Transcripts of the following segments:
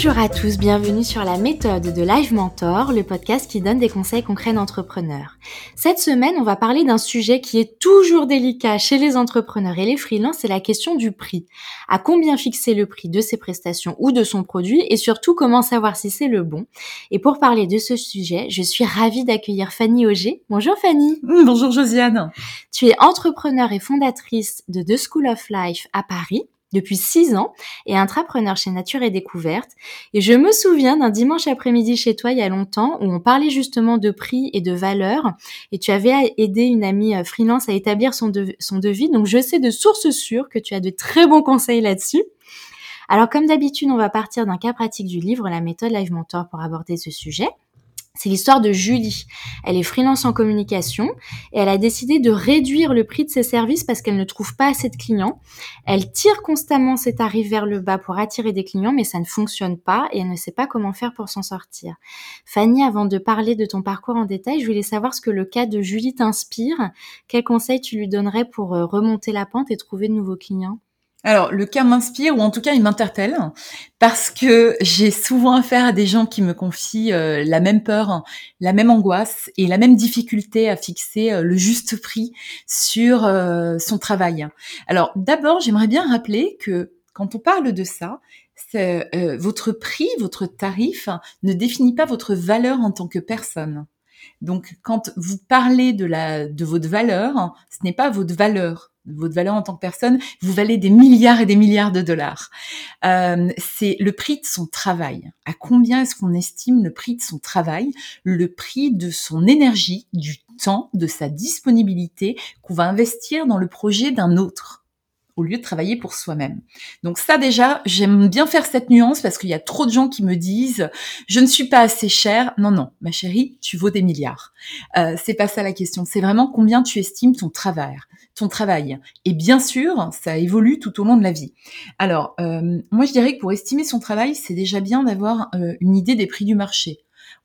Bonjour à tous, bienvenue sur la méthode de Live Mentor, le podcast qui donne des conseils concrets d'entrepreneurs. Cette semaine, on va parler d'un sujet qui est toujours délicat chez les entrepreneurs et les freelances, c'est la question du prix. À combien fixer le prix de ses prestations ou de son produit et surtout comment savoir si c'est le bon. Et pour parler de ce sujet, je suis ravie d'accueillir Fanny Auger. Bonjour Fanny. Bonjour Josiane. Tu es entrepreneur et fondatrice de The School of Life à Paris depuis six ans et intrapreneur chez Nature et Découverte. Et je me souviens d'un dimanche après-midi chez toi il y a longtemps où on parlait justement de prix et de valeur et tu avais aidé une amie euh, freelance à établir son, son devis. Donc je sais de sources sûres que tu as de très bons conseils là-dessus. Alors comme d'habitude, on va partir d'un cas pratique du livre La méthode Live Mentor pour aborder ce sujet. C'est l'histoire de Julie. Elle est freelance en communication et elle a décidé de réduire le prix de ses services parce qu'elle ne trouve pas assez de clients. Elle tire constamment ses tarifs vers le bas pour attirer des clients, mais ça ne fonctionne pas et elle ne sait pas comment faire pour s'en sortir. Fanny, avant de parler de ton parcours en détail, je voulais savoir ce que le cas de Julie t'inspire. Quels conseils tu lui donnerais pour euh, remonter la pente et trouver de nouveaux clients? Alors, le cas m'inspire, ou en tout cas, il m'interpelle, parce que j'ai souvent affaire à des gens qui me confient euh, la même peur, la même angoisse et la même difficulté à fixer euh, le juste prix sur euh, son travail. Alors, d'abord, j'aimerais bien rappeler que quand on parle de ça, votre prix, votre tarif ne définit pas votre valeur en tant que personne. Donc, quand vous parlez de, la, de votre valeur, ce n'est pas votre valeur votre valeur en tant que personne, vous valez des milliards et des milliards de dollars. Euh, c'est le prix de son travail. À combien est-ce qu'on estime le prix de son travail, le prix de son énergie, du temps, de sa disponibilité qu'on va investir dans le projet d'un autre au lieu de travailler pour soi-même. Donc ça déjà, j'aime bien faire cette nuance parce qu'il y a trop de gens qui me disent je ne suis pas assez cher. Non non, ma chérie, tu vaux des milliards. Euh, c'est pas ça la question. C'est vraiment combien tu estimes ton travail, ton travail. Et bien sûr, ça évolue tout au long de la vie. Alors euh, moi je dirais que pour estimer son travail, c'est déjà bien d'avoir euh, une idée des prix du marché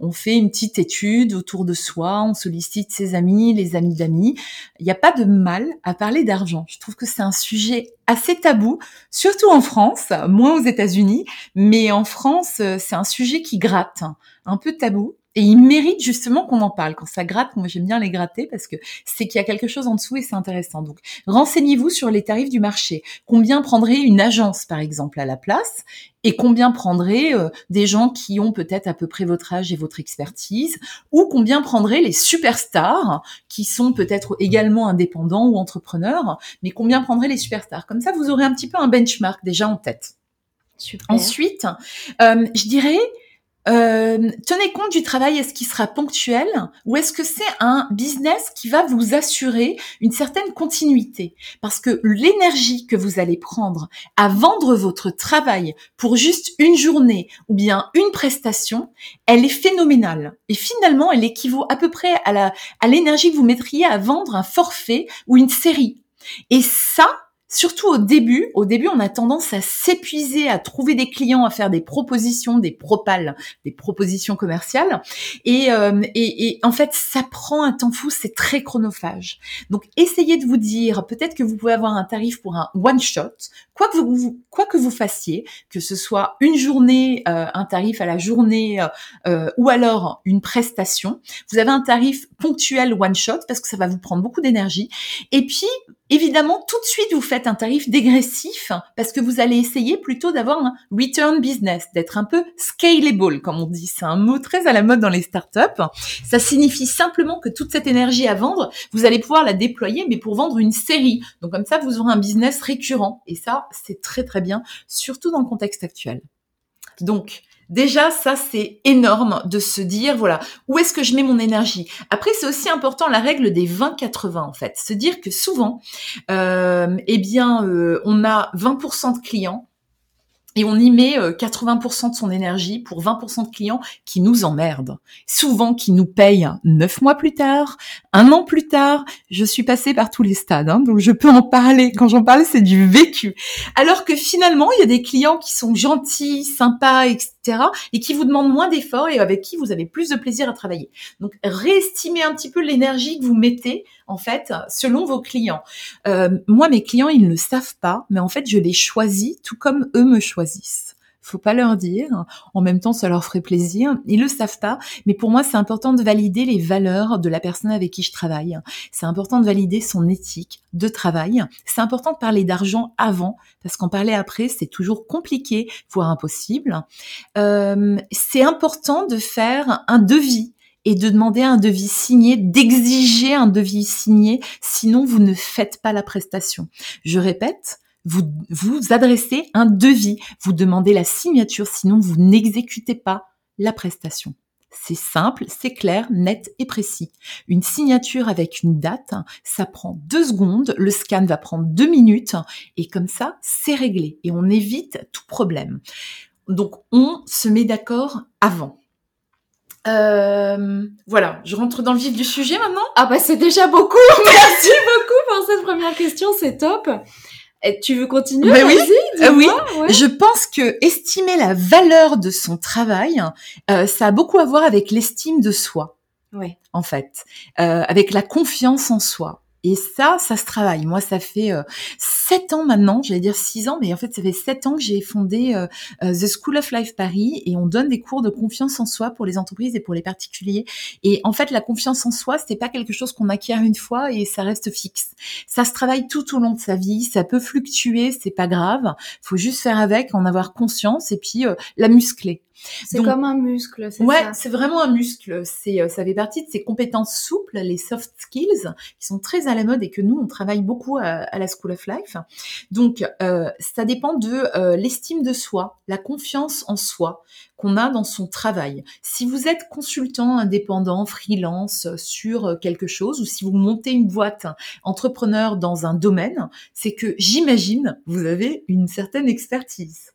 on fait une petite étude autour de soi, on sollicite ses amis, les amis d'amis. Il n'y a pas de mal à parler d'argent. Je trouve que c'est un sujet assez tabou, surtout en France, moins aux États-Unis, mais en France, c'est un sujet qui gratte, un peu tabou. Et il mérite justement qu'on en parle. Quand ça gratte, moi j'aime bien les gratter parce que c'est qu'il y a quelque chose en dessous et c'est intéressant. Donc renseignez-vous sur les tarifs du marché. Combien prendrait une agence par exemple à la place et combien prendrait euh, des gens qui ont peut-être à peu près votre âge et votre expertise ou combien prendraient les superstars qui sont peut-être également indépendants ou entrepreneurs, mais combien prendraient les superstars? Comme ça, vous aurez un petit peu un benchmark déjà en tête. Super. Ensuite, euh, je dirais euh, tenez compte du travail, est-ce qu'il sera ponctuel ou est-ce que c'est un business qui va vous assurer une certaine continuité? Parce que l'énergie que vous allez prendre à vendre votre travail pour juste une journée ou bien une prestation, elle est phénoménale. Et finalement, elle équivaut à peu près à la à l'énergie que vous mettriez à vendre un forfait ou une série. Et ça, Surtout au début, au début, on a tendance à s'épuiser, à trouver des clients, à faire des propositions, des propales, des propositions commerciales. Et, euh, et, en fait, ça prend un temps fou, c'est très chronophage. Donc, essayez de vous dire, peut-être que vous pouvez avoir un tarif pour un one shot, quoi que vous, quoi que vous fassiez, que ce soit une journée, euh, un tarif à la journée, euh, ou alors une prestation. Vous avez un tarif ponctuel one shot parce que ça va vous prendre beaucoup d'énergie. Et puis, Évidemment, tout de suite, vous faites un tarif dégressif parce que vous allez essayer plutôt d'avoir un return business, d'être un peu scalable, comme on dit. C'est un mot très à la mode dans les startups. Ça signifie simplement que toute cette énergie à vendre, vous allez pouvoir la déployer, mais pour vendre une série. Donc comme ça, vous aurez un business récurrent. Et ça, c'est très très bien, surtout dans le contexte actuel. Donc, Déjà, ça, c'est énorme de se dire, voilà, où est-ce que je mets mon énergie? Après, c'est aussi important la règle des 20-80, en fait. Se dire que souvent, euh, eh bien, euh, on a 20% de clients et on y met 80% euh, de son énergie pour 20% de clients qui nous emmerdent. Souvent qui nous payent neuf mois plus tard, un an plus tard. Je suis passée par tous les stades, hein, donc je peux en parler. Quand j'en parle, c'est du vécu. Alors que finalement, il y a des clients qui sont gentils, sympas, etc et qui vous demandent moins d'efforts et avec qui vous avez plus de plaisir à travailler. Donc, réestimez un petit peu l'énergie que vous mettez, en fait, selon vos clients. Euh, moi, mes clients, ils ne le savent pas, mais en fait, je les choisis tout comme eux me choisissent. Faut pas leur dire. En même temps, ça leur ferait plaisir. Ils le savent pas, mais pour moi, c'est important de valider les valeurs de la personne avec qui je travaille. C'est important de valider son éthique de travail. C'est important de parler d'argent avant, parce qu'en parler après, c'est toujours compliqué, voire impossible. Euh, c'est important de faire un devis et de demander un devis signé, d'exiger un devis signé, sinon vous ne faites pas la prestation. Je répète, vous vous adressez un devis, vous demandez la signature, sinon vous n'exécutez pas la prestation. C'est simple, c'est clair, net et précis. Une signature avec une date, ça prend deux secondes, le scan va prendre deux minutes, et comme ça, c'est réglé, et on évite tout problème. Donc, on se met d'accord avant. Euh, voilà, je rentre dans le vif du sujet maintenant. Ah bah c'est déjà beaucoup. Merci beaucoup pour cette première question, c'est top. Et tu veux continuer? Bah oui, euh, oui. Je pense que estimer la valeur de son travail, euh, ça a beaucoup à voir avec l'estime de soi. Ouais. En fait, euh, avec la confiance en soi. Et ça, ça se travaille. Moi, ça fait euh, sept ans maintenant, j'allais dire six ans, mais en fait, ça fait sept ans que j'ai fondé euh, euh, The School of Life Paris et on donne des cours de confiance en soi pour les entreprises et pour les particuliers. Et en fait, la confiance en soi, c'est pas quelque chose qu'on acquiert une fois et ça reste fixe. Ça se travaille tout au long de sa vie. Ça peut fluctuer, c'est pas grave. Faut juste faire avec, en avoir conscience et puis la muscler. C'est comme un muscle, c'est ouais, c'est vraiment un muscle. C'est, euh, ça fait partie de ces compétences souples, les soft skills, qui sont très à la mode et que nous, on travaille beaucoup à, la School of Life. Donc, euh, ça dépend de euh, l'estime de soi, la confiance en soi qu'on a dans son travail. Si vous êtes consultant indépendant, freelance sur quelque chose, ou si vous montez une boîte entrepreneur dans un domaine, c'est que j'imagine vous avez une certaine expertise.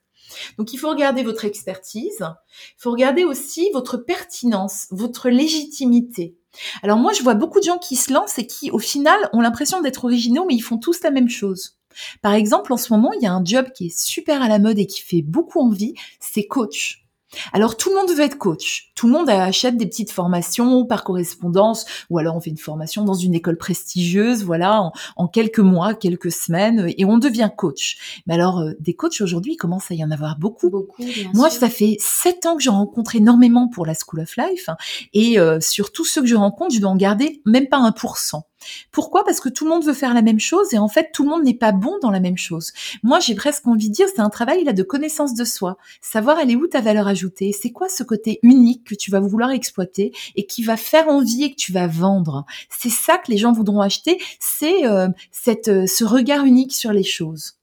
Donc il faut regarder votre expertise, il faut regarder aussi votre pertinence, votre légitimité. Alors moi je vois beaucoup de gens qui se lancent et qui au final ont l'impression d'être originaux mais ils font tous la même chose. Par exemple en ce moment il y a un job qui est super à la mode et qui fait beaucoup envie, c'est coach. Alors tout le monde veut être coach. Tout le monde achète des petites formations par correspondance, ou alors on fait une formation dans une école prestigieuse, voilà, en, quelques mois, quelques semaines, et on devient coach. Mais alors euh, des coachs aujourd'hui, il commence à y en avoir beaucoup. Beaucoup. Moi, ça fait sept ans que j'en rencontre énormément pour la School of Life, et euh, sur tous ceux que je rencontre, je dois en garder même pas un pour cent. Pourquoi? Parce que tout le monde veut faire la même chose et en fait tout le monde n'est pas bon dans la même chose. Moi j'ai presque envie de dire c'est un travail là de connaissance de soi, savoir elle est où ta valeur ajoutée, c'est quoi ce côté unique que tu vas vouloir exploiter et qui va faire envie et que tu vas vendre? C'est ça que les gens voudront acheter, c'est euh, cette euh, ce regard unique sur les choses.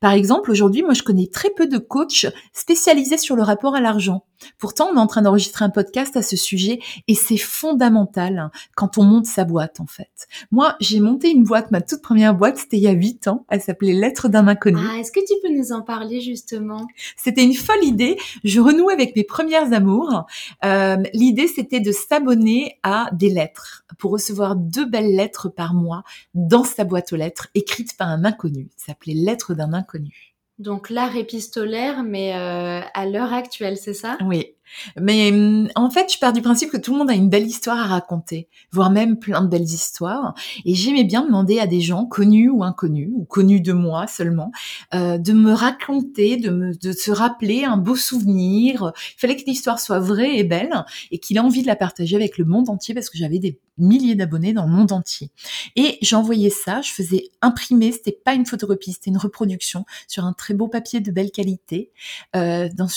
Par exemple, aujourd'hui, moi, je connais très peu de coachs spécialisés sur le rapport à l'argent. Pourtant, on est en train d'enregistrer un podcast à ce sujet et c'est fondamental hein, quand on monte sa boîte, en fait. Moi, j'ai monté une boîte, ma toute première boîte, c'était il y a huit ans. Elle s'appelait Lettres d'un inconnu. Ah, est-ce que tu peux nous en parler, justement? C'était une folle idée. Je renoue avec mes premières amours. Euh, l'idée, c'était de s'abonner à des lettres pour recevoir deux belles lettres par mois dans sa boîte aux lettres écrites par un inconnu. Ça s'appelait Lettres d'un inconnu. Donc l'art épistolaire, mais euh, à l'heure actuelle, c'est ça? Oui. Mais hum, en fait, je pars du principe que tout le monde a une belle histoire à raconter, voire même plein de belles histoires. Et j'aimais bien demander à des gens connus ou inconnus, ou connus de moi seulement, euh, de me raconter, de, se rappeler un beau souvenir. Il fallait que l'histoire soit vraie et belle, et qu'il ait envie de la partager avec le monde entier, parce que j'avais des milliers d'abonnés dans le monde entier. Et j'envoyais ça, je faisais imprimer, c'était pas une photocopie, c'était une reproduction sur un très beau papier de belle qualité, euh, dans,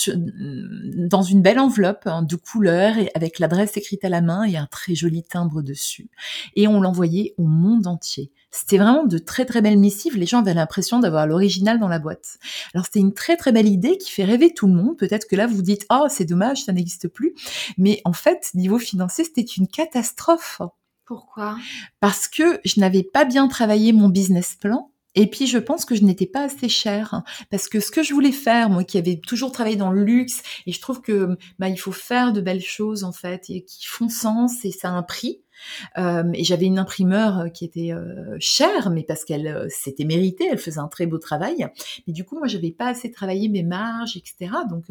dans une belle enveloppe hein, de couleur et avec l'adresse écrite à la main et un très joli timbre dessus. Et on l'envoyait au monde entier. C'était vraiment de très très belles missives. Les gens avaient l'impression d'avoir l'original dans la boîte. Alors c'était une très très belle idée qui fait rêver tout le monde. Peut-être que là vous dites oh c'est dommage ça n'existe plus. Mais en fait niveau financier c'était une catastrophe. Pourquoi? Parce que je n'avais pas bien travaillé mon business plan. Et puis je pense que je n'étais pas assez chère parce que ce que je voulais faire, moi qui avais toujours travaillé dans le luxe, et je trouve que bah, il faut faire de belles choses en fait et qui font sens et ça a un prix. Euh, et j'avais une imprimeur qui était euh, chère, mais parce qu'elle euh, s'était méritée, elle faisait un très beau travail. Mais du coup, moi, j'avais pas assez travaillé mes marges, etc. Donc,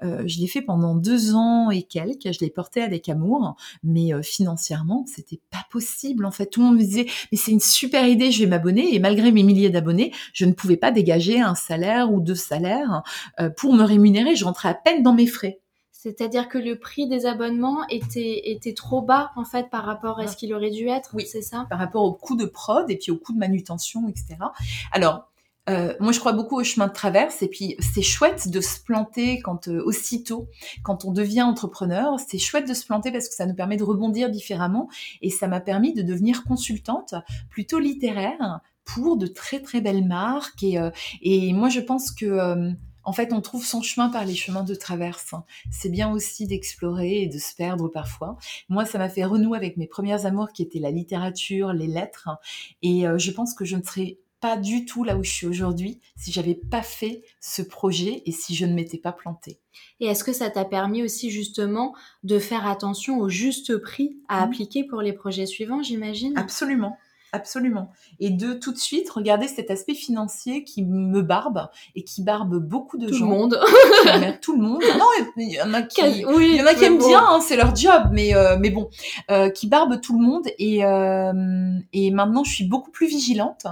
je l'ai fait pendant deux ans et quelques. Je l'ai porté avec amour, mais financièrement, c'était pas possible. En fait, tout le monde me disait, mais c'est une super idée, je vais m'abonner. Et malgré mes milliers d'abonnés, je ne pouvais pas dégager un salaire ou deux salaires pour me rémunérer. Je rentrais à peine dans mes frais. C'est-à-dire que le prix des abonnements était, était trop bas, en fait, par rapport à ce qu'il aurait dû être, oui, c'est ça? Par rapport au coût de prod et puis au coût de manutention, etc. Alors, euh, moi, je crois beaucoup au chemin de traverse et puis c'est chouette de se planter quand euh, aussitôt, quand on devient entrepreneur, c'est chouette de se planter parce que ça nous permet de rebondir différemment et ça m'a permis de devenir consultante plutôt littéraire pour de très très belles marques et, euh, et moi je pense que en fait, on trouve son chemin par les chemins de traverse. C'est bien aussi d'explorer et de se perdre parfois. Moi, ça m'a fait renouer avec mes premières amours qui étaient la littérature, les lettres. Et euh, je pense que je ne serais pas du tout là où je suis aujourd'hui si j'avais pas fait ce projet et si je ne m'étais pas plantée. Et est-ce que ça t'a permis aussi justement de faire attention au juste prix à mmh. appliquer pour les projets suivants, j'imagine? Absolument. Absolument. Et de tout de suite regarder cet aspect financier qui me barbe et qui barbe beaucoup de tout gens. Le monde. tout le monde. Non, il y en a qui, il y en a qui aiment bien, hein, c'est leur job, mais euh, mais bon, euh, qui barbe tout le monde. Et euh, et maintenant, je suis beaucoup plus vigilante.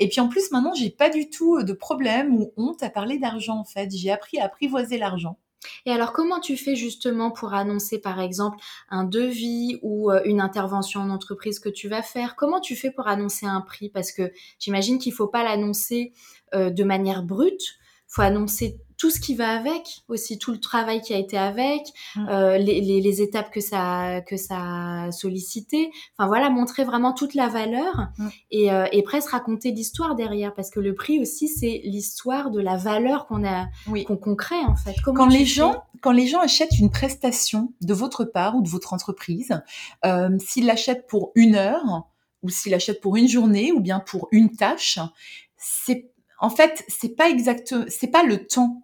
Et puis en plus, maintenant, j'ai pas du tout de problème ou honte à parler d'argent. En fait, j'ai appris à apprivoiser l'argent. Et alors, comment tu fais justement pour annoncer, par exemple, un devis ou euh, une intervention en entreprise que tu vas faire? Comment tu fais pour annoncer un prix? Parce que j'imagine qu'il ne faut pas l'annoncer euh, de manière brute. Il faut annoncer tout ce qui va avec aussi tout le travail qui a été avec mm. euh, les, les, les, étapes que ça que ça a sollicité enfin voilà montrer vraiment toute la valeur mm. et, euh, et presque raconter l'histoire derrière parce que le prix aussi c'est l'histoire de la valeur qu'on a oui. qu'on crée en fait quand les gens quand les gens achètent une prestation de votre part ou de votre entreprise euh, s'ils l'achètent pour une heure ou s'ils l'achètent pour une journée ou bien pour une tâche c'est en fait, c'est pas exact, c'est pas le temps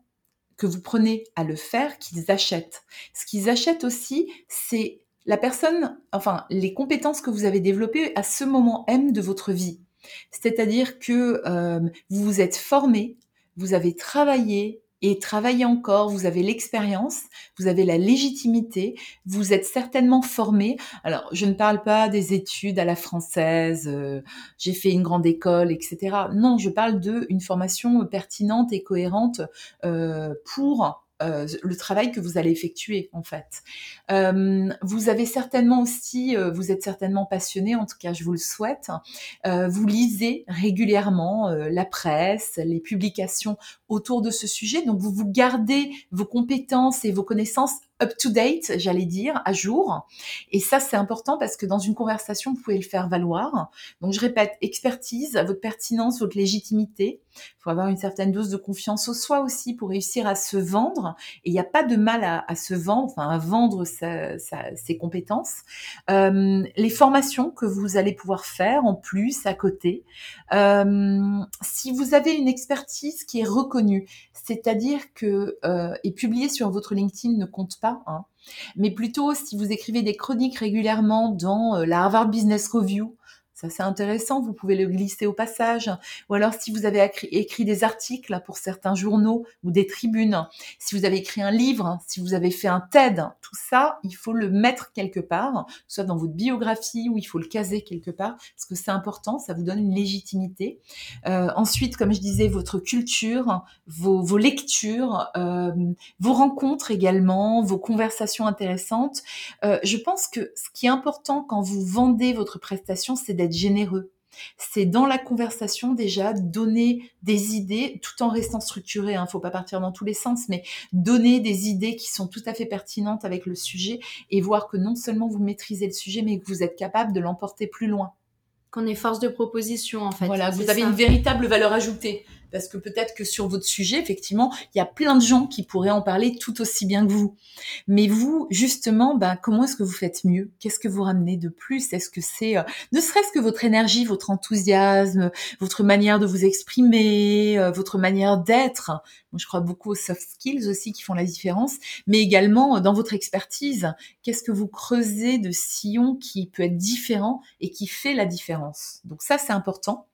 que vous prenez à le faire qu'ils achètent. Ce qu'ils achètent aussi, c'est la personne, enfin, les compétences que vous avez développées à ce moment M de votre vie. C'est-à-dire que euh, vous vous êtes formé, vous avez travaillé, et travaillez encore, vous avez l'expérience, vous avez la légitimité, vous êtes certainement formé. Alors, je ne parle pas des études à la française, euh, j'ai fait une grande école, etc. Non, je parle de une formation pertinente et cohérente euh, pour euh, le travail que vous allez effectuer en fait. Euh, vous avez certainement aussi, euh, vous êtes certainement passionné, en tout cas je vous le souhaite. vous lisez régulièrement la presse, les publications autour de ce sujet, donc vous vous gardez vos compétences et vos connaissances up to date, j'allais dire, à jour. Et ça, c'est important parce que dans une conversation, vous pouvez le faire valoir. Donc, je répète, expertise, votre pertinence, votre légitimité. Il faut avoir une certaine dose de confiance au soi aussi pour réussir à se vendre. Et il n'y a pas de mal à, se vendre, enfin, à vendre ses compétences. Euh, les formations que vous allez pouvoir faire en plus, à côté. Euh, si vous avez une expertise qui est reconnue, c'est-à-dire que euh, et publier sur votre LinkedIn ne compte pas Hein. Mais plutôt, si vous écrivez des chroniques régulièrement dans euh, la Harvard Business Review, ça, c'est intéressant, vous pouvez le glisser au passage. Ou alors, si vous avez écrit des articles pour certains journaux ou des tribunes, si vous avez écrit un livre, si vous avez fait un TED, tout ça, il faut le mettre quelque part, soit dans votre biographie ou il faut le caser quelque part, parce que c'est important, ça vous donne une légitimité. Euh, ensuite, comme je disais, votre culture, vos, lectures, euh, vos rencontres également, vos conversations intéressantes. Euh, je pense que ce qui est important quand vous vendez votre prestation, c'est d'être généreux. C'est dans la conversation déjà donner des idées tout en restant structuré. Hein, faut pas partir dans tous les sens, mais donner des idées qui sont tout à fait pertinentes avec le sujet et voir que non seulement vous maîtrisez le sujet, mais que vous êtes capable de l'emporter plus loin. Qu'on est force de proposition en fait. Voilà, vous avez une véritable valeur ajoutée parce que peut-être que sur votre sujet, effectivement, il y a plein de gens qui pourraient en parler tout aussi bien que vous. Mais vous, justement, ben, comment est-ce que vous faites mieux? Qu'est-ce que vous ramenez de plus? Est-ce que c'est euh, ne serait-ce que votre énergie, votre enthousiasme, votre manière de vous exprimer, euh, votre manière d'être? Moi, je crois beaucoup aux soft skills aussi qui font la différence, mais également euh, dans votre expertise. Qu'est-ce que vous creusez de sillon qui peut être différent et qui fait la différence? Donc ça, c'est important.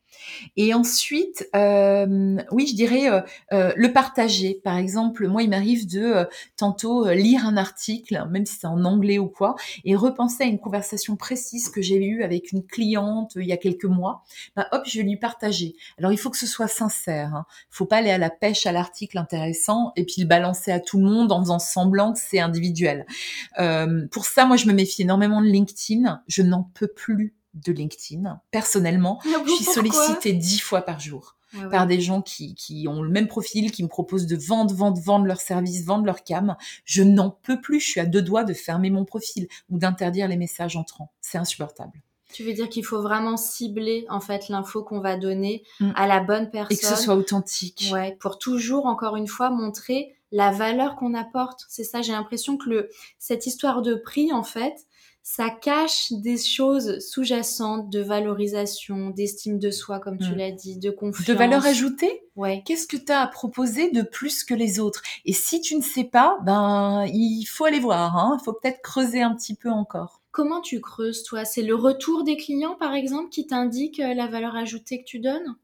Et ensuite, euh, oui, je dirais euh, euh, le partager. Par exemple, moi, il m'arrive de tantôt lire un article, même si c'est en anglais ou quoi, et repenser à une conversation précise que j'ai eue avec une cliente il y a quelques mois. Bah, hop, je vais lui partager. Alors, il faut que ce soit sincère. Hein. Faut pas aller à la pêche à l'article intéressant et puis le balancer à tout le monde en faisant semblant que c'est individuel. pour ça, moi, je me méfie énormément de LinkedIn. Je n'en peux plus de LinkedIn. Personnellement, ah je suis sollicitée dix fois par jour ah par des gens qui, qui ont le même profil, qui me proposent de vendre, vendre, vendre leurs services, vendre leur cam. Je n'en peux plus. Je suis à deux doigts de fermer mon profil ou d'interdire les messages entrants. C'est insupportable. Tu veux dire qu'il faut vraiment cibler en fait l'info qu'on va donner mm. à la bonne personne et que ce soit authentique. Ouais, pour toujours encore une fois montrer la valeur qu'on apporte. C'est ça, j'ai l'impression que le cette histoire de prix en fait, ça cache des choses sous-jacentes de valorisation, d'estime de soi, comme tu mm. l'as dit, de confiance. De valeur ajoutée Ouais. Qu'est-ce que tu as à proposer de plus que les autres? Et si tu ne sais pas, ben il faut aller voir. Hein. Il faut peut-être creuser un petit peu encore. Comment tu creuses, toi? C'est le retour des clients, par exemple, qui t'indique euh, la valeur ajoutée que tu donnes?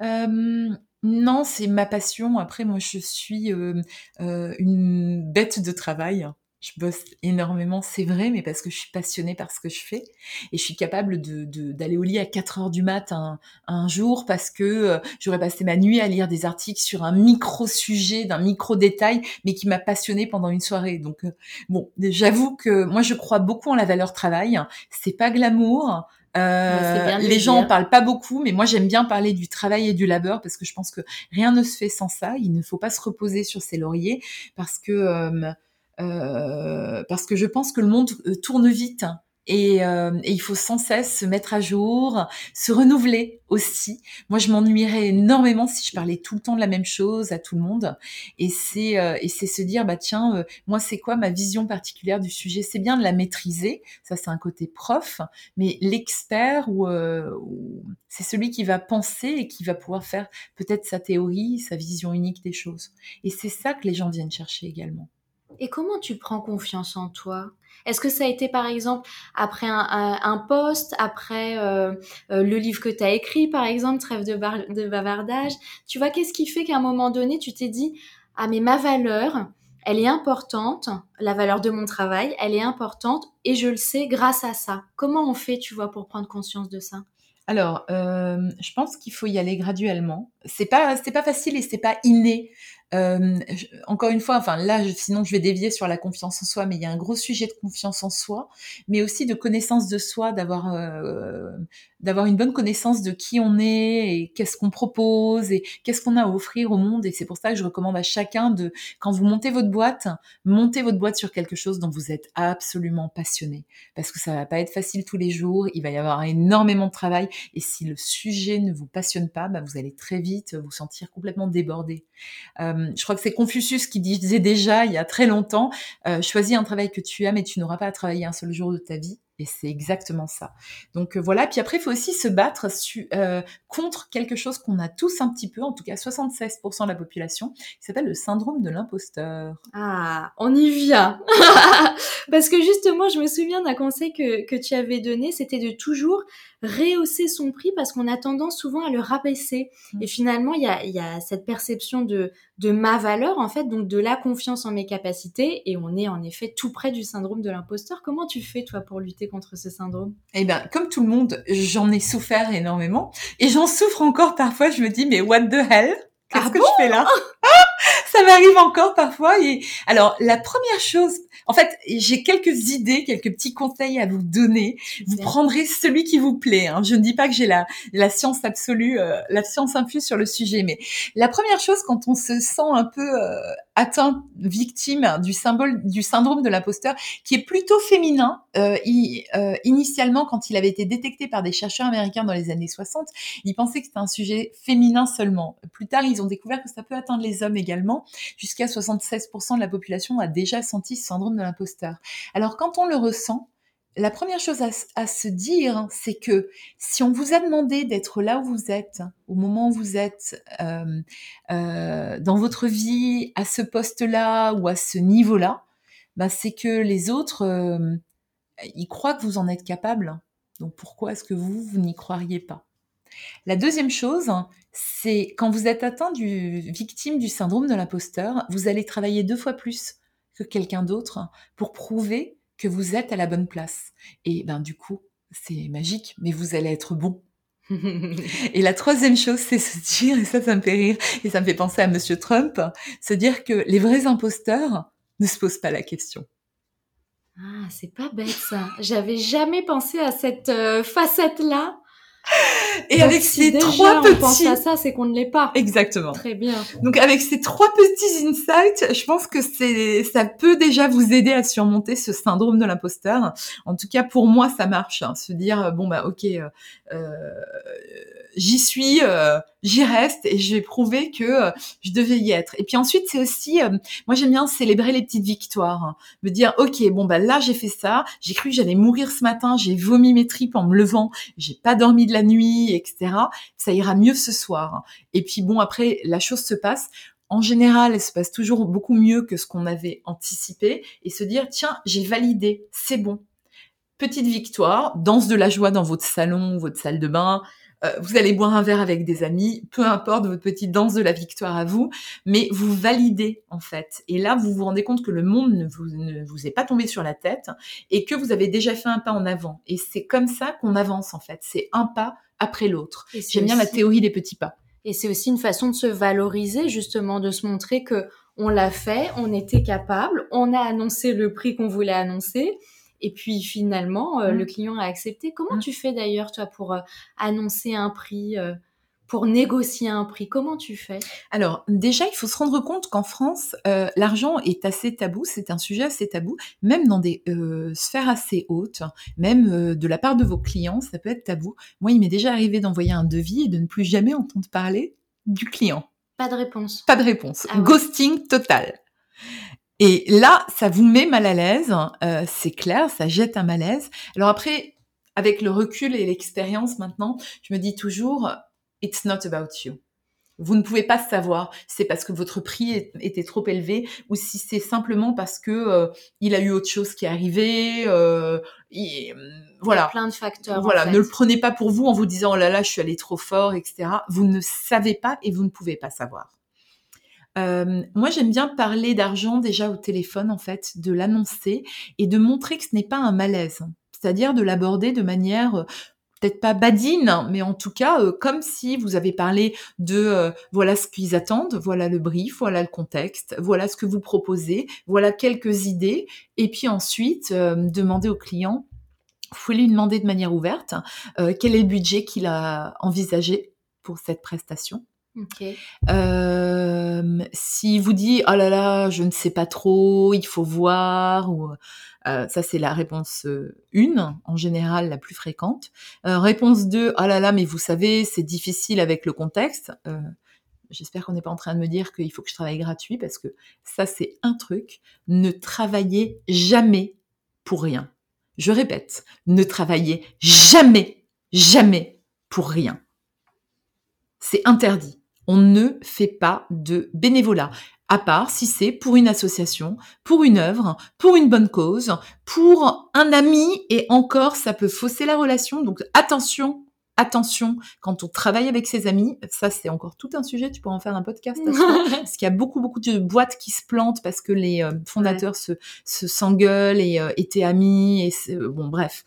Euh, non, c'est ma passion. Après, moi, je suis euh, une bête de travail je bosse énormément, c'est vrai, mais parce que je suis passionnée par ce que je fais. Et je suis capable de, d'aller au lit à 4 heures du mat un, jour parce que euh, j'aurais passé ma nuit à lire des articles sur un micro-sujet, d'un micro-détail, mais qui m'a passionnée pendant une soirée. Donc, euh, bon, j'avoue que moi, je crois beaucoup en la valeur travail. C'est pas glamour. Euh, les gens en parlent pas beaucoup, mais moi j'aime bien parler du travail et du labeur parce que je pense que rien ne se fait sans ça. Il ne faut pas se reposer sur ses lauriers parce que euh, parce que je pense que le monde euh, tourne vite et, euh, et, il faut sans cesse se mettre à jour, se renouveler aussi. Moi, je m'ennuierais énormément si je parlais tout le temps de la même chose à tout le monde. Et c'est euh, et c'est se dire bah tiens, euh, moi c'est quoi ma vision particulière du sujet? C'est bien de la maîtriser, ça c'est un côté prof, mais l'expert ou, ou c'est celui qui va penser et qui va pouvoir faire peut-être sa théorie, sa vision unique des choses. Et c'est ça que les gens viennent chercher également. Et comment tu prends confiance en toi? Est-ce que ça a été par exemple après un, un, post, après euh, euh, le livre que tu as écrit par exemple, Trêve de, de bavardage? Tu vois, qu'est-ce qui fait qu'à un moment donné, tu t'es dit, ah mais ma valeur, elle est importante, la valeur de mon travail, elle est importante et je le sais grâce à ça. Comment on fait, tu vois, pour prendre conscience de ça? Alors, euh, je pense qu'il faut y aller graduellement. C'est pas, c'est pas facile et c'est pas inné. Euh, encore une fois, enfin là, sinon je vais dévier sur la confiance en soi, mais il y a un gros sujet de confiance en soi, mais aussi de connaissance de soi, d'avoir euh, d'avoir une bonne connaissance de qui on est et qu'est-ce qu'on propose et qu'est-ce qu'on a à offrir au monde. Et c'est pour ça que je recommande à chacun de, quand vous montez votre boîte, montez votre boîte sur quelque chose dont vous êtes absolument passionné, parce que ça va pas être facile tous les jours. Il va y avoir énormément de travail, et si le sujet ne vous passionne pas, bah, vous allez très vite vous sentir complètement débordé. Euh, euh, je crois que c'est Confucius qui disait déjà il y a très longtemps, euh, choisis un travail que tu aimes et tu n'auras pas à travailler un seul jour de ta vie. Et c'est exactement ça. Donc euh, voilà. Puis après, il faut aussi se battre euh, contre quelque chose qu'on a tous un petit peu, en tout cas 76% de la population, qui s'appelle le syndrome de l'imposteur. Ah, on y vient. Parce que justement, je me souviens d'un conseil que, que tu avais donné, c'était de toujours rehausser son prix parce qu'on a tendance souvent à le rabaisser. Mm. Et finalement, il y a, y a, cette perception de, de ma valeur, en fait, donc de la confiance en mes capacités. Et on est en effet tout près du syndrome de l'imposteur. Comment tu fais, toi, pour lutter contre ce syndrome? Eh bien, comme tout le monde, j'en ai souffert énormément. Et j'en souffre encore parfois. Je me dis, mais what the hell? Qu'est-ce ah que je fais là? Ça m'arrive encore parfois. Et alors, la première chose, en fait, j'ai quelques idées, quelques petits conseils à vous donner. Vous prendrez celui qui vous plaît. Hein. Je ne dis pas que j'ai la, la science absolue, euh, la science infuse sur le sujet, mais la première chose, quand on se sent un peu euh, atteint, victime du symbole du syndrome de l'imposteur, qui est plutôt féminin. Euh, euh, initialement, quand il avait été détecté par des chercheurs américains dans les années 60, ils pensaient que c'était un sujet féminin seulement. Plus tard, ils ont découvert que ça peut atteindre les hommes également. Jusqu'à 76% de la population a déjà senti ce syndrome de l'imposteur. Alors, quand on le ressent, la première chose à, se dire, c'est que si on vous a demandé d'être là où vous êtes, au moment où vous êtes euh, euh, dans votre vie, à ce poste-là ou à ce niveau-là, bah, c'est que les autres, euh, ils croient que vous en êtes capable. Donc pourquoi est-ce que vous, vous n'y croiriez pas? La deuxième chose, c'est quand vous êtes atteint du victime du syndrome de l'imposteur, vous allez travailler deux fois plus que quelqu'un d'autre pour prouver que vous êtes à la bonne place. Et ben du coup, c'est magique, mais vous allez être bon. et la troisième chose, c'est se dire, et ça, ça me fait rire, et ça me fait penser à Monsieur Trump, se dire que les vrais imposteurs ne se posent pas la question. Ah, c'est pas bête ça. J'avais jamais pensé à cette euh, facette-là et avec ces trois petits, on pense à ça, c'est qu'on ne l'est pas. Exactement. Très bien. Donc avec ces trois petits insights, je pense que c'est, ça peut déjà vous aider à surmonter ce syndrome de l'imposteur. En tout cas, pour moi, ça marche. Hein. Se dire bon bah ok, euh, euh j'y suis, euh, j'y reste et je vais prouver que euh, je devais y être. Et puis ensuite, c'est aussi, euh, moi j'aime bien célébrer les petites victoires, hein. me dire ok, bon bah là j'ai fait ça, j'ai cru que j'allais mourir ce matin, j'ai vomi mes tripes en me levant, j'ai pas dormi de la nuit, etc. Ça ira mieux ce soir. Et puis bon après, la chose se passe. En général, elle se passe toujours beaucoup mieux que ce qu'on avait anticipé et se dire tiens, j'ai validé, c'est bon, petite victoire, danse de la joie dans votre salon, votre salle de bain, euh, vous allez boire un verre avec des amis, peu importe votre petite danse de la victoire à vous, mais vous validez en fait. Et là, vous vous rendez compte que le monde ne vous, ne vous est pas tombé sur la tête et que vous avez déjà fait un pas en avant. Et c'est comme ça qu'on avance en fait. C'est un pas après l'autre. J'aime bien la théorie des petits pas. Et c'est aussi une façon de se valoriser, justement, de se montrer que on l'a fait, on était capable, on a annoncé le prix qu'on voulait annoncer et puis finalement, euh, le mmh. client a accepté. Comment mmh. tu fais d'ailleurs, toi, pour euh, annoncer un prix euh, pour négocier un prix? Comment tu fais? Alors déjà, il faut se rendre compte qu'en France, l'argent est assez tabou, c'est un sujet assez tabou, même dans des sphères assez hautes, même de la part de vos clients, ça peut être tabou. Moi, il m'est déjà arrivé d'envoyer un devis et de ne plus jamais entendre parler du client. Pas de réponse. Pas de réponse. Ah Ghosting total. Et là, ça vous met mal à l'aise, euh, c'est clair, ça jette un malaise. Alors après, avec le recul et l'expérience maintenant, je me dis toujours, it's not about you. Vous ne pouvez pas savoir si c'est parce que votre prix était trop élevé ou si c'est simplement parce que euh, il a eu autre chose qui est arrivé. Euh, et, voilà. plein de facteurs. Voilà, ne le prenez pas pour vous en vous disant oh là là, je suis allé trop fort, etc. Vous ne savez pas et vous ne pouvez pas savoir. Euh, moi, j'aime bien parler d'argent déjà au téléphone, en fait, de l'annoncer et de montrer que ce n'est pas un malaise. C'est-à-dire de l'aborder de manière euh, peut-être pas badine, mais en tout cas euh, comme si vous avez parlé de voilà ce qu'ils attendent, voilà le brief, voilà le contexte, voilà ce que vous proposez, voilà quelques idées, et puis ensuite demander au client, vous pouvez lui demander de manière ouverte quel est le budget qu'il a envisagé pour cette prestation. Okay. Euh, si vous dit oh là là, je ne sais pas trop, il faut voir, ou euh, ça c'est la réponse 1, euh, en général la plus fréquente. Euh, réponse 2, oh là là, mais vous savez, c'est difficile avec le contexte. Euh, j'espère qu'on n'est pas en train de me dire qu'il faut que je travaille gratuit parce que ça c'est un truc. Ne travaillez jamais pour rien. Je répète, ne travaillez jamais, jamais pour rien. C'est interdit on ne fait pas de bénévolat, à part si c'est pour une association, pour une œuvre, pour une bonne cause, pour un ami, et encore, ça peut fausser la relation. Donc attention attention quand on travaille avec ses amis. Ça, c'est encore tout un sujet. Tu pourrais en faire un podcast. parce qu'il y a beaucoup, beaucoup de boîtes qui se plantent parce que les euh, fondateurs se, se s'engueulent et euh, étaient amis. Et bon, bref.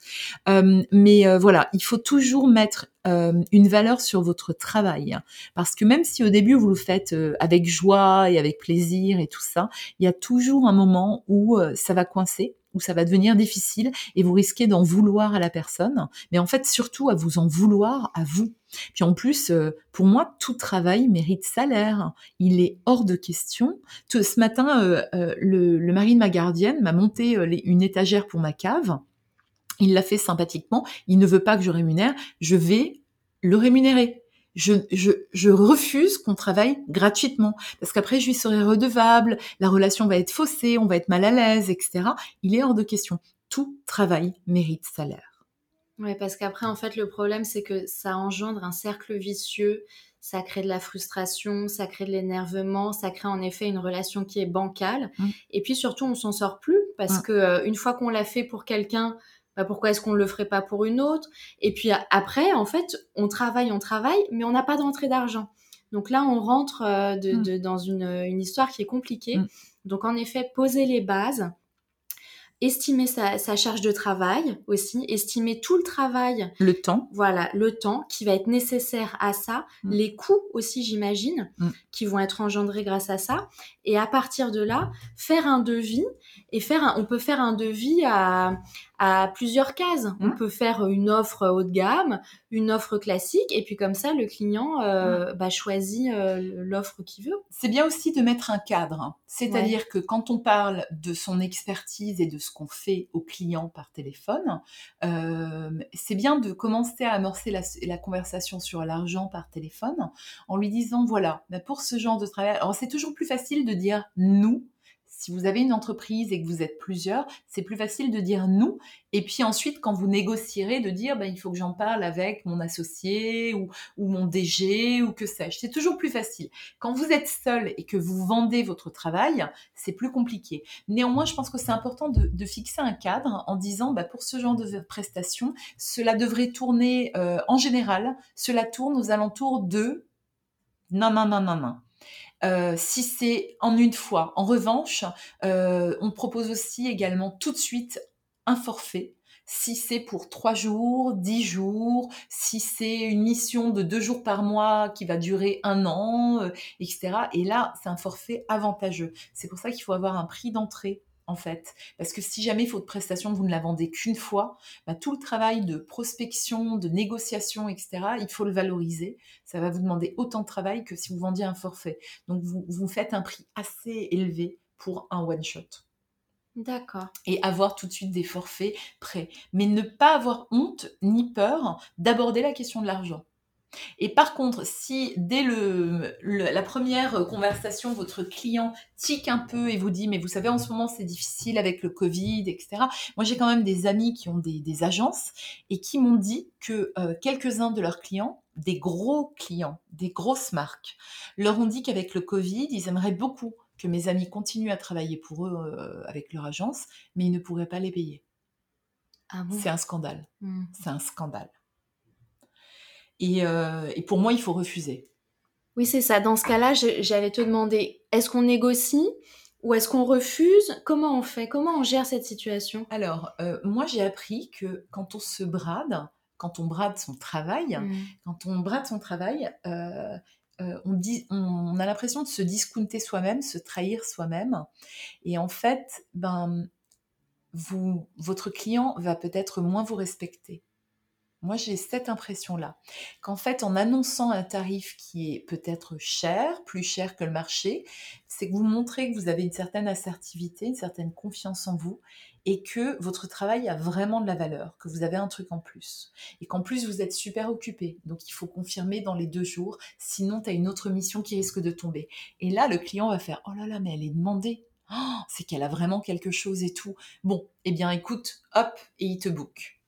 Euh, mais voilà, il faut toujours mettre une valeur sur votre travail. Parce que même si au début vous le faites avec joie et avec plaisir et tout ça, il y a toujours un moment où ça va coincer où ça va devenir difficile et vous risquez d'en vouloir à la personne, mais en fait surtout à vous en vouloir à vous. Puis en plus, euh, pour moi, tout travail mérite salaire. Il est hors de question. ce matin, euh, euh, le, mari de ma gardienne m'a monté une étagère pour ma cave. Il l'a fait sympathiquement. Il ne veut pas que je rémunère. Je vais le rémunérer. Je, je, je refuse qu'on travaille gratuitement parce qu'après je lui serai redevable, la relation va être faussée, on va être mal à l'aise, etc. Il est hors de question. Tout travail mérite salaire. Oui, parce qu'après, en fait, le problème, c'est que ça engendre un cercle vicieux, ça crée de la frustration, ça crée de l'énervement, ça crée en effet une relation qui est bancale. Mmh. Et puis surtout, on s'en sort plus parce mmh. que euh, une fois qu'on l'a fait pour quelqu'un, bah, pourquoi est-ce qu'on ne le ferait pas pour une autre? Et puis après, en fait, on travaille, on travaille, mais on n'a pas d'entrée d'argent. Donc là, on rentre euh, mmh. dans une, histoire qui est compliquée. Donc en effet, poser les bases, estimer sa, charge de travail aussi, estimer tout le travail. Le temps. Voilà, le temps qui va être nécessaire à ça, mm. les coûts aussi, j'imagine, qui vont être engendrés grâce à ça. Et à partir de là, faire un devis et faire on peut faire un devis à, à plusieurs cases. On mmh. peut faire une offre haut de gamme, une offre classique, et puis comme ça, le client euh, mmh. bah, choisit euh, l'offre qu'il veut. C'est bien aussi de mettre un cadre. C'est-à-dire que quand on parle de son expertise et de ce qu'on fait au client par téléphone, euh, c'est bien de commencer à amorcer la, conversation sur l'argent par téléphone en lui disant, voilà, bah, pour ce genre de travail, alors c'est toujours plus facile de dire nous si vous avez une entreprise et que vous êtes plusieurs, c'est plus facile de dire nous. Et puis ensuite, quand vous négocierez, de dire ben, il faut que j'en parle avec mon associé ou, mon DG ou que sais-je. C'est toujours plus facile. Quand vous êtes seul et que vous vendez votre travail, c'est plus compliqué. Néanmoins, je pense que c'est important de, fixer un cadre en disant ben, pour ce genre de prestation, cela devrait tourner euh, en général, cela tourne aux alentours de non, non, non, non, non. Euh, si c'est en une fois. En revanche, euh, on propose aussi également tout de suite un forfait. Si c'est pour trois jours, dix jours, si c'est une mission de deux jours par mois qui va durer un an, euh, etc. Et là, c'est un forfait avantageux. C'est pour ça qu'il faut avoir un prix d'entrée en fait. Parce que si jamais votre prestation, vous ne la vendez qu'une fois, bah, tout le travail de prospection, de négociation, etc., il faut le valoriser. Ça va vous demander autant de travail que si vous vendiez un forfait. Donc, vous, vous faites un prix assez élevé pour un one-shot. D'accord. Et avoir tout de suite des forfaits prêts. Mais ne pas avoir honte ni peur d'aborder la question de l'argent. Et par contre, si dès le, la première conversation, votre client tique un peu et vous dit, mais vous savez, en ce moment, c'est difficile avec le Covid, etc. Moi, j'ai quand même des amis qui ont des, agences et qui m'ont dit que euh, quelques-uns de leurs clients, des gros clients, des grosses marques, leur ont dit qu'avec le Covid, ils aimeraient beaucoup que mes amis continuent à travailler pour eux euh, avec leur agence, mais ils ne pourraient pas les payer. Ah c'est un scandale. Mmh. C'est un scandale. Euh, et, pour moi, il faut refuser. Oui, c'est ça. Dans ce cas-là, j'allais te demander, est-ce qu'on négocie ou est-ce qu'on refuse? Comment on fait? Comment on gère cette situation? Alors, euh, moi, j'ai appris que quand on se brade, quand on brade son travail, mmh. quand on brade son travail, euh, on, dit, on, a l'impression de se discounter soi-même, se trahir soi-même. Et en fait, ben, vous, votre client va peut-être moins vous respecter. Moi, j'ai cette impression-là, qu'en fait, en annonçant un tarif qui est peut-être cher, plus cher que le marché, c'est que vous montrez que vous avez une certaine assertivité, une certaine confiance en vous, et que votre travail a vraiment de la valeur, que vous avez un truc en plus, et qu'en plus, vous êtes super occupé. Donc, il faut confirmer dans les deux jours, sinon, tu as une autre mission qui risque de tomber. Et là, le client va faire, oh là là, mais elle est demandée. Oh, c'est qu'elle a vraiment quelque chose et tout. Bon, eh bien, écoute, hop, et il te book.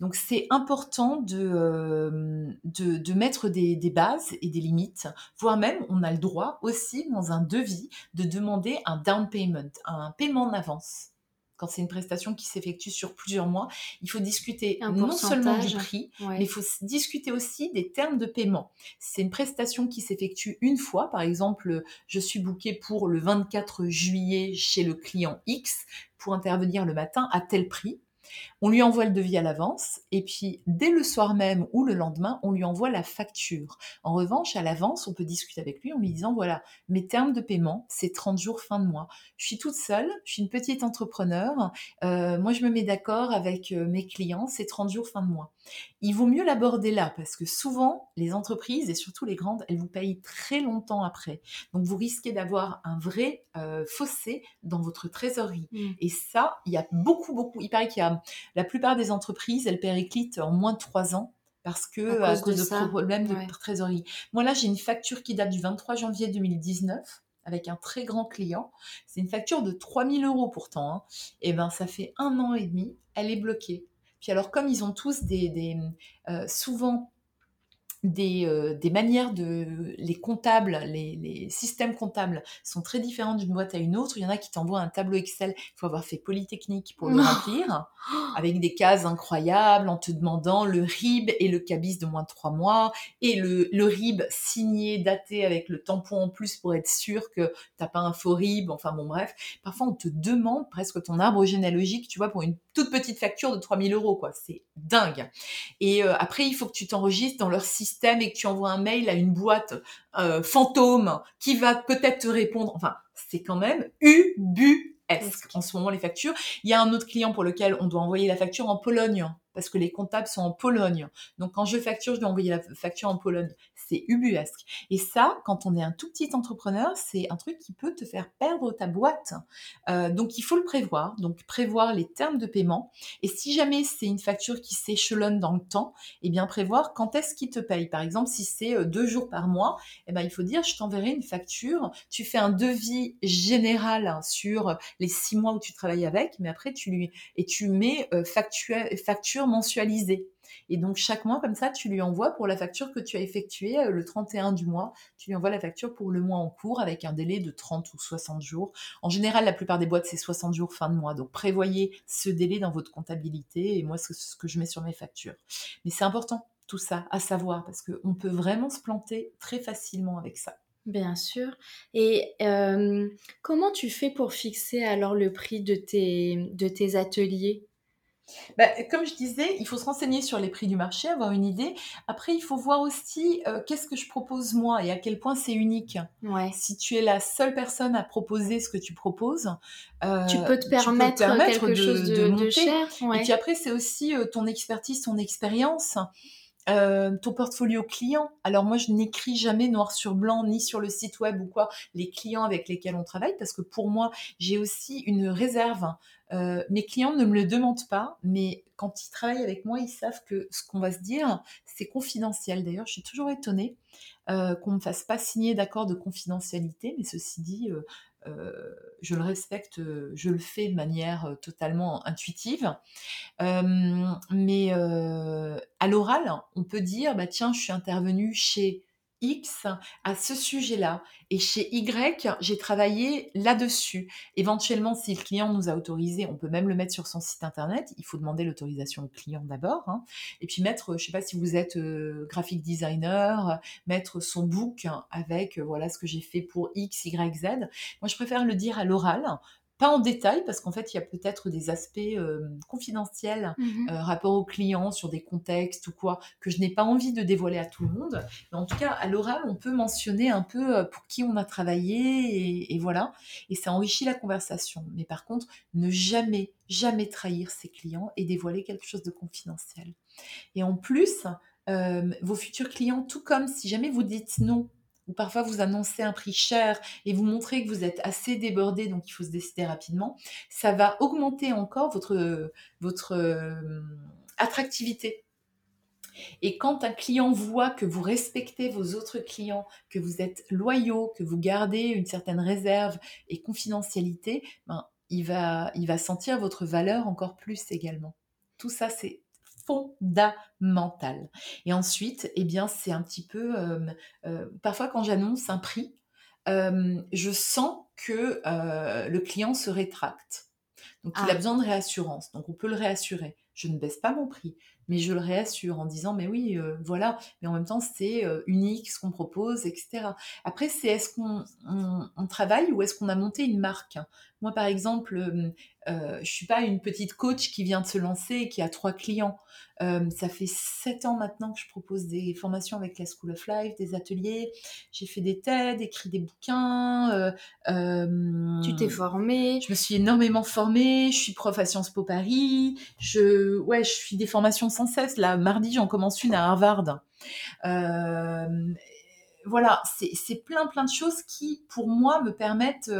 Donc c'est important de, euh, de, mettre des, bases et des limites, voire même on a le droit aussi dans un devis de demander un down payment, un paiement en avance. Quand c'est une prestation qui s'effectue sur plusieurs mois, il faut discuter non seulement du prix, mais il faut discuter aussi des termes de paiement. c'est une prestation qui s'effectue une fois, par exemple, je suis booké pour le 24 juillet chez le client X pour intervenir le matin à tel prix, On lui envoie le devis à l'avance et puis dès le soir même ou le lendemain, on lui envoie la facture. En revanche, à l'avance, on peut discuter avec lui en lui disant voilà, mes termes de paiement, c'est 30 jours fin de mois. Je suis toute seule, je suis une petite entrepreneur. Euh, moi, je me mets d'accord avec euh, mes clients, c'est 30 jours fin de mois. Il vaut mieux l'aborder là parce que souvent, les entreprises et surtout les grandes, elles vous payent très longtemps après. Donc, vous risquez d'avoir un vrai euh, fossé dans votre trésorerie. Mmh. Et ça, il y a beaucoup, beaucoup. Il paraît qu'il y a la plupart des entreprises, elles périclitent en moins de trois ans parce que à cause, de, problèmes de trésorerie. Moi là, j'ai une facture qui date du 23 janvier 2019 avec un très grand client. C'est une facture de 3000 euros pourtant. Hein. Et ben ça fait un an et demi, elle est bloquée. Puis alors comme ils ont tous des, euh, souvent euh, des, manières de... Les comptables, les, systèmes comptables sont très différents d'une boîte à une autre. Il y en a qui t'envoient un tableau Excel, il faut avoir fait Polytechnique pour le remplir, avec des cases incroyables en te demandant le RIB et le cabis de moins de trois mois, et le, le RIB signé, daté avec le tampon en plus pour être sûr que t'as pas un faux RIB, enfin bon bref. Parfois on te demande presque ton arbre généalogique, tu vois, pour une toute petite facture de 3000 euros, quoi. C'est dingue. Et euh, après, il faut que tu t'enregistres dans leur système et que tu envoies un mail à une boîte euh, fantôme qui va peut-être te répondre. Enfin, c'est quand même ubuesque en ce moment les factures. Il y a un autre client pour lequel on doit envoyer la facture en Pologne parce que les comptables sont en Pologne. Donc quand je facture, je dois envoyer la facture en Pologne c'est ubuesque. Et ça, quand on est un tout petit entrepreneur, c'est un truc qui peut te faire perdre ta boîte. Euh, donc il faut le prévoir, donc prévoir les termes de paiement. Et si jamais c'est une facture qui s'échelonne dans le temps, eh bien prévoir quand est-ce qu'il te paye. Par exemple, si c'est euh, deux jours par mois, eh ben il faut dire je t'enverrai une facture. Tu fais un devis général sur les six mois où tu travailles avec, mais après tu lui et tu mets euh, facture, facture mensualisée. Et donc chaque mois, comme ça, tu lui envoies pour la facture que tu as effectuée euh, le 31 du mois, tu lui envoies la facture pour le mois en cours avec un délai de 30 ou 60 jours. En général, la plupart des boîtes, c'est 60 jours fin de mois. Donc prévoyez ce délai dans votre comptabilité et moi, c'est ce que je mets sur mes factures. Mais c'est important tout ça à savoir parce qu'on peut vraiment se planter très facilement avec ça. Bien sûr. Et euh, comment tu fais pour fixer alors le prix de tes, de tes ateliers? Bah, comme je disais, il faut se renseigner sur les prix du marché, avoir une idée. Après, il faut voir aussi euh, qu'est-ce que je propose moi et à quel point c'est unique. Ouais. Si tu es la seule personne à proposer ce que tu proposes, euh, tu peux te permettre, quelque chose de, cher. Et puis après, c'est aussi euh, ton expertise, ton expérience. Ton portfolio client. Alors moi, je n'écris jamais noir sur blanc, ni sur le site web ou quoi, les clients avec lesquels on travaille, parce que pour moi, j'ai aussi une réserve euh, mes clients ne me le demandent pas, mais quand ils travaillent avec moi, ils savent que ce qu'on va se dire, c'est confidentiel. D'ailleurs, je suis toujours étonnée euh, qu'on ne me fasse pas signer d'accord de confidentialité, mais ceci dit, euh, je le respecte, je le fais de manière totalement intuitive. mais à l'oral, on peut dire, bah tiens, je suis intervenue chez X à ce sujet-là. Et chez Y, j'ai travaillé là-dessus. Éventuellement, si le client nous a autorisé, on peut même le mettre sur son site internet. Il faut demander l'autorisation au client d'abord. Hein. Et puis mettre, je sais pas si vous êtes euh, graphic designer, mettre son book avec euh, voilà ce que j'ai fait pour X, Y, Z. Moi, je préfère le dire à l'oral pas en détail, parce qu'en fait, il y a peut-être des aspects euh, confidentiels mmh euh, rapport aux clients sur des contextes ou quoi, que je n'ai pas envie de dévoiler à tout le monde. Mais en tout cas, à l'oral, on peut mentionner un peu euh, pour qui on a travaillé et, et voilà. Et ça enrichit la conversation. Mais par contre, ne jamais, jamais trahir ses clients et dévoiler quelque chose de confidentiel. Et en plus, vos futurs clients, tout comme si jamais vous dites non ou parfois vous annoncez un prix cher et vous montrez que vous êtes assez débordé, donc il faut se décider rapidement, ça va augmenter encore votre, votre euh, attractivité. Et quand un client voit que vous respectez vos autres clients, que vous êtes loyaux, que vous gardez une certaine réserve et confidentialité, ben, il, va, il va sentir votre valeur encore plus également. Tout ça, c'est fondamental. Et ensuite, eh bien, c'est un petit peu, euh, euh, parfois quand j'annonce un prix, euh, je sens que le client se rétracte. Donc, il a ah. besoin de réassurance. Donc, on peut le réassurer. Je ne baisse pas mon prix. Mais je le réassure en disant mais oui euh, voilà mais en même temps c'est euh, unique ce qu'on propose etc après c'est est-ce qu'on on, travaille ou est-ce qu'on a monté une marque? Moi par exemple euh, euh, je suis pas une petite coach qui vient de se lancer et qui a trois clients. Ça fait sept ans maintenant que je propose des formations avec la School of Life des ateliers. J'ai fait des TED écrit des bouquins tu t'es formée. je me suis énormément formée. Je suis prof à Sciences Po Paris. Je ouais je suis des formations sans cesse. Là, mardi, j'en commence une à Harvard. Euh, voilà, c'est plein plein de choses qui, pour moi, me permettent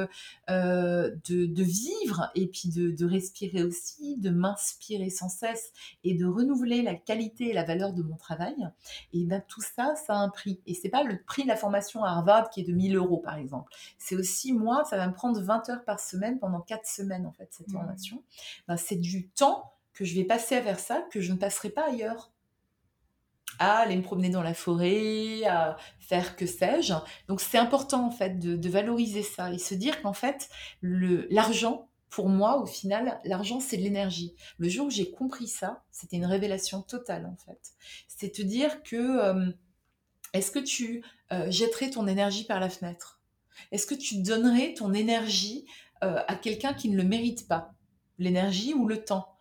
euh, de, vivre et puis de, respirer aussi, de m'inspirer sans cesse et de renouveler la qualité et la valeur de mon travail. Et bien tout ça, ça a un prix. Et c'est pas le prix de la formation à Harvard qui est de 1000 euros, par exemple. C'est aussi moi, ça va me prendre 20 heures par semaine pendant 4 semaines, en fait, cette mmh. formation. Ben, c'est du temps que je vais passer vers ça, que je ne passerai pas ailleurs. À aller me promener dans la forêt, à faire que sais-je. Donc c'est important en fait de, valoriser ça et se dire qu'en fait l'argent, pour moi au final, l'argent c'est de l'énergie. Le jour où j'ai compris ça, c'était une révélation totale en fait. C'est te dire que euh, est-ce que tu euh, jetterais ton énergie par la fenêtre? Est-ce que tu donnerais ton énergie euh, à quelqu'un qui ne le mérite pas? L'énergie ou le temps?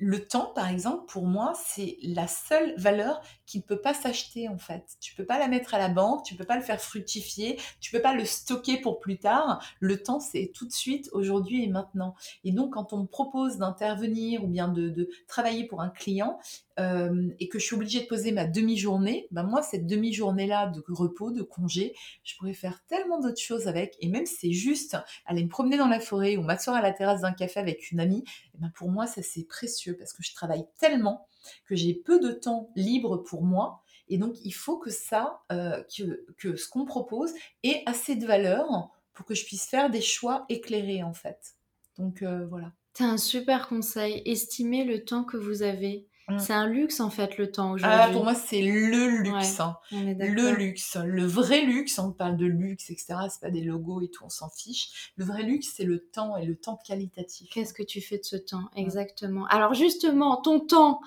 Le temps, par exemple, pour moi, c'est la seule valeur qui ne peut pas s'acheter en fait. Tu peux pas la mettre à la banque, tu peux pas le faire fructifier, tu peux pas le stocker pour plus tard. Le temps, c'est tout de suite, aujourd'hui et maintenant. Et donc, quand on me propose d'intervenir ou bien de, travailler pour un client, euh, et que je suis obligée de poser ma demi-journée, ben moi, cette demi-journée-là de repos, de congé, je pourrais faire tellement d'autres choses avec. Et même si c'est juste aller me promener dans la forêt ou m'asseoir à la terrasse d'un café avec une amie, eh ben pour moi, ça c'est précieux parce que je travaille tellement que j'ai peu de temps libre pour moi. Et donc, il faut que ça, euh, que, que ce qu'on propose ait assez de valeur pour que je puisse faire des choix éclairés, en fait. Donc, euh, voilà. C'est un super conseil. Estimez le temps que vous avez. Mm. C'est un luxe en fait le temps ah, aujourd'hui. Ah, pour moi c'est le luxe, hein. le luxe, le vrai luxe. On parle de luxe, etc. C'est pas des logos et tout, on s'en fiche. Le vrai luxe c'est le temps et le temps qualitatif. Qu'est-ce que tu fais de ce temps? Exactement Alors justement, ton temps,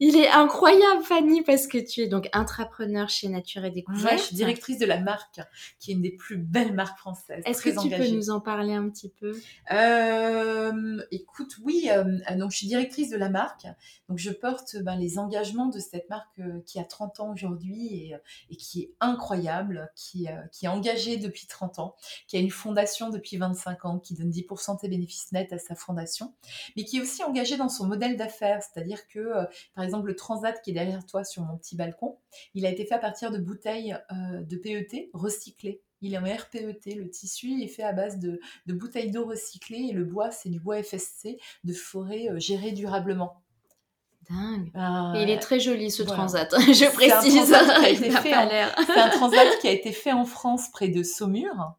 il est incroyable, Fanny, parce que tu es donc intrapreneur chez Nature et Découverte. je suis directrice de la marque, qui est une des plus belles marques françaises. Est-ce que tu peux nous en parler un petit peu? Euh, Écoute, oui. Euh, donc, je suis directrice de la marque. Donc, je porte ben, les engagements de cette marque euh, qui a 30 ans aujourd'hui et, qui est incroyable, qui, qui est engagée depuis 30 ans, qui a une fondation depuis 25 ans, qui donne 10% de ses bénéfices nets à sa fondation, mais qui est aussi engagée dans son modèle d'affaires. C'est-à-dire que, par exemple, le transat qui est derrière toi sur mon petit balcon, il a été fait à partir de bouteilles euh, de PET recyclées. Il est en RPET, le tissu est fait à base de, bouteilles d'eau recyclées et le bois, c'est du bois FSC de forêt euh, géré durablement. Dingue. Et il est très joli ce transat, je précise. C'est un transat qui a été fait en France près de Saumur.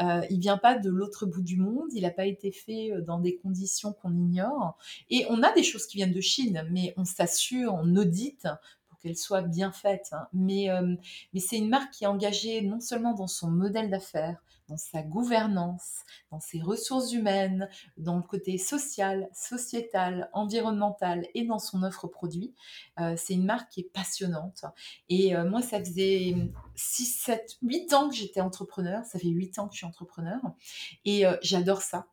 Euh, il vient pas de l'autre bout du monde, il n'a pas été fait euh, dans des conditions qu'on ignore. Et on a des choses qui viennent de Chine, mais on s'assure, on audite pour qu'elles soient bien faites. Hein. Mais, euh, mais c'est une marque qui est engagée non seulement dans son modèle d'affaires, dans sa gouvernance, dans ses ressources humaines, dans le côté social, sociétal, environnemental et dans son offre produit. Euh, c'est une marque qui est passionnante. Et euh, moi, ça faisait 6, 7, 8 ans que j'étais entrepreneur. Ça fait 8 ans que je suis entrepreneur. Et euh, j'adore ça.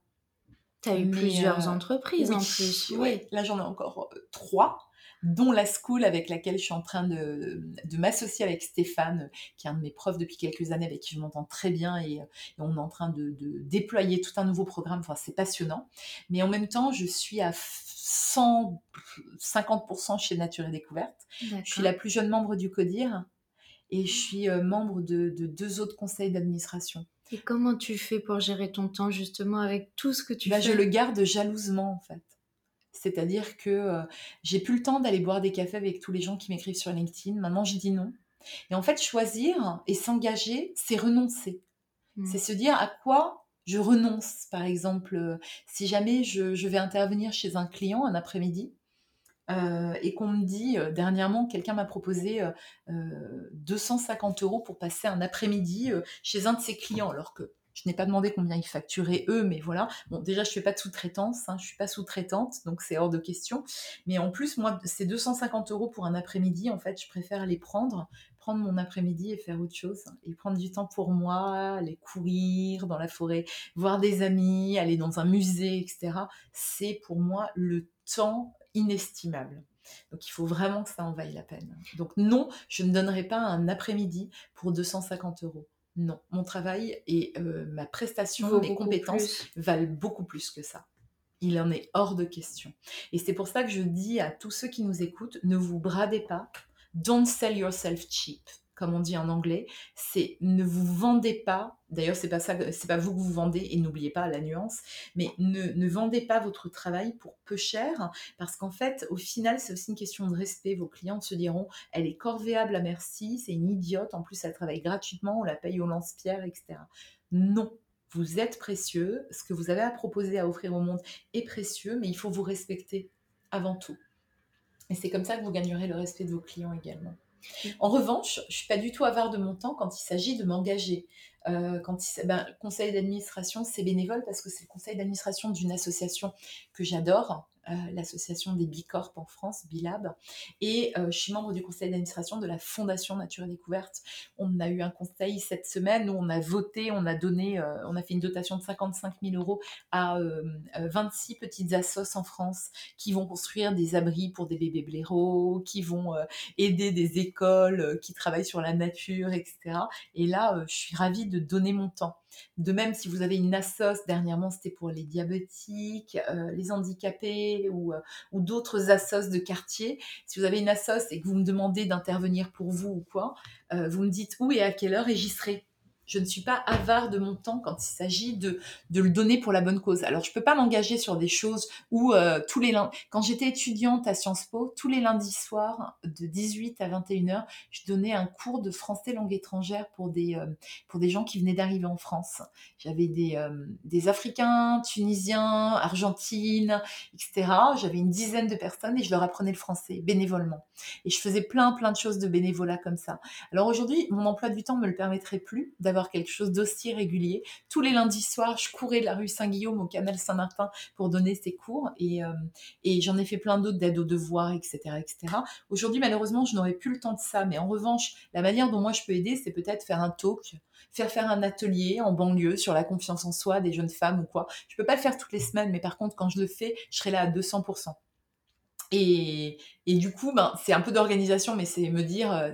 Tu as eu plusieurs entreprises en plus. Oui, là j'en ai encore trois dont la school avec laquelle je suis en train de, m'associer avec Stéphane, qui est un de mes profs depuis quelques années, avec qui je m'entends très bien et, on est en train de, déployer tout un nouveau programme. Enfin, c'est passionnant. Mais en même temps, je suis à 150% chez Nature et Découverte. Je suis la plus jeune membre du CODIR et je suis euh, membre de, deux autres conseils d'administration. Et comment tu fais pour gérer ton temps justement avec tout ce que tu bah, fais? Je le garde jalousement en fait. C'est-à-dire que euh, j'ai plus le temps d'aller boire des cafés avec tous les gens qui m'écrivent sur LinkedIn. Maintenant, je dis non. Et en fait, choisir et s'engager, c'est renoncer. Mmh. C'est se dire à quoi je renonce. Par exemple, euh, si jamais je, vais intervenir chez un client un après-midi, euh, et qu'on me dit, dernièrement, quelqu'un m'a proposé 250 euros pour passer un après-midi chez un de ses clients, alors que Je n'ai pas demandé combien ils facturaient eux, mais voilà. Bon, déjà, je fais pas de sous-traitance, hein, je suis pas sous-traitante, donc c'est hors de question. Mais en plus, moi, ces 250 euros pour un après-midi, en fait, je préfère les prendre, prendre mon après-midi et faire autre chose, et prendre du temps pour moi, aller courir dans la forêt, voir des amis, aller dans un musée, etc. C'est pour moi le temps inestimable. Donc il faut vraiment que ça en vaille la peine. Donc non, je ne donnerai pas un après-midi pour 250 euros. Non, mon travail et euh, ma prestation, mes compétences valent beaucoup plus que ça. Il en est hors de question. Et c'est pour ça que je dis à tous ceux qui nous écoutent, ne vous bradez pas. Don't sell yourself cheap comme on dit en anglais, c'est ne vous vendez pas. D'ailleurs, c'est pas ça, c'est pas vous que vous vendez et n'oubliez pas la nuance. Mais ne, vendez pas votre travail pour peu cher, parce qu'en fait, au final, c'est aussi une question de respect. Vos clients se diront, elle est corvéable à merci, c'est une idiote. En plus, elle travaille gratuitement, on la paye au lance-pierre, etc. Non, vous êtes précieux. Ce que vous avez à proposer, à offrir au monde est précieux, mais il faut vous respecter avant tout. Et c'est comme ça que vous gagnerez le respect de vos clients également. En revanche, je suis pas du tout avare de mon temps quand il s'agit de m'engager. Euh, ben, conseil d'administration, c'est bénévole parce que c'est le conseil d'administration d'une association que j'adore, euh, l'association des Bicorp en France, Bilab. Et euh, je suis membre du conseil d'administration de la Fondation Nature et Découverte. On a eu un conseil cette semaine où on a voté, on a donné, on a fait une dotation de 55 000 euros à 26 petites assos en France qui vont construire des abris pour des bébés blaireaux, qui vont aider des écoles qui travaillent sur la nature, etc. Et là, je suis ravie de donner mon temps. De même, si vous avez une assos, dernièrement c'était pour les diabétiques, euh, les handicapés ou, euh, ou d'autres assos de quartier. Si vous avez une assos et que vous me demandez d'intervenir pour vous ou quoi, euh, vous me dites où et à quelle heure et j'y. Je ne suis pas avare de mon temps quand il s'agit de, le donner pour la bonne cause. Alors, je ne peux pas m'engager sur des choses où euh, tous les lundis, quand j'étais étudiante à Sciences Po, tous les lundis soirs, de 18 à 21h, je donnais un cours de français langue étrangère pour des, euh, pour des gens qui venaient d'arriver en France. J'avais des, euh, des Africains, Tunisiens, Argentines, etc. J'avais une dizaine de personnes et je leur apprenais le français bénévolement. Et je faisais plein, plein de choses de bénévolat comme ça. Alors aujourd'hui, mon emploi du temps me le permettrait plus d'avoir quelque chose d'aussi régulier. Tous les lundis soirs, je courais de la rue Saint-Guillaume au canal Saint-Martin pour donner ces cours et, euh, et j'en ai fait plein d'autres d'aide aux devoirs, etc. etc. Aujourd'hui, malheureusement, je n'aurais plus le temps de ça, mais en revanche, la manière dont moi je peux aider, c'est peut-être faire un talk, faire faire un atelier en banlieue sur la confiance en soi des jeunes femmes ou quoi. Je peux pas le faire toutes les semaines, mais par contre, quand je le fais, je serai là à 200%. Et, et du coup, ben, c'est un peu d'organisation, mais c'est me dire, euh,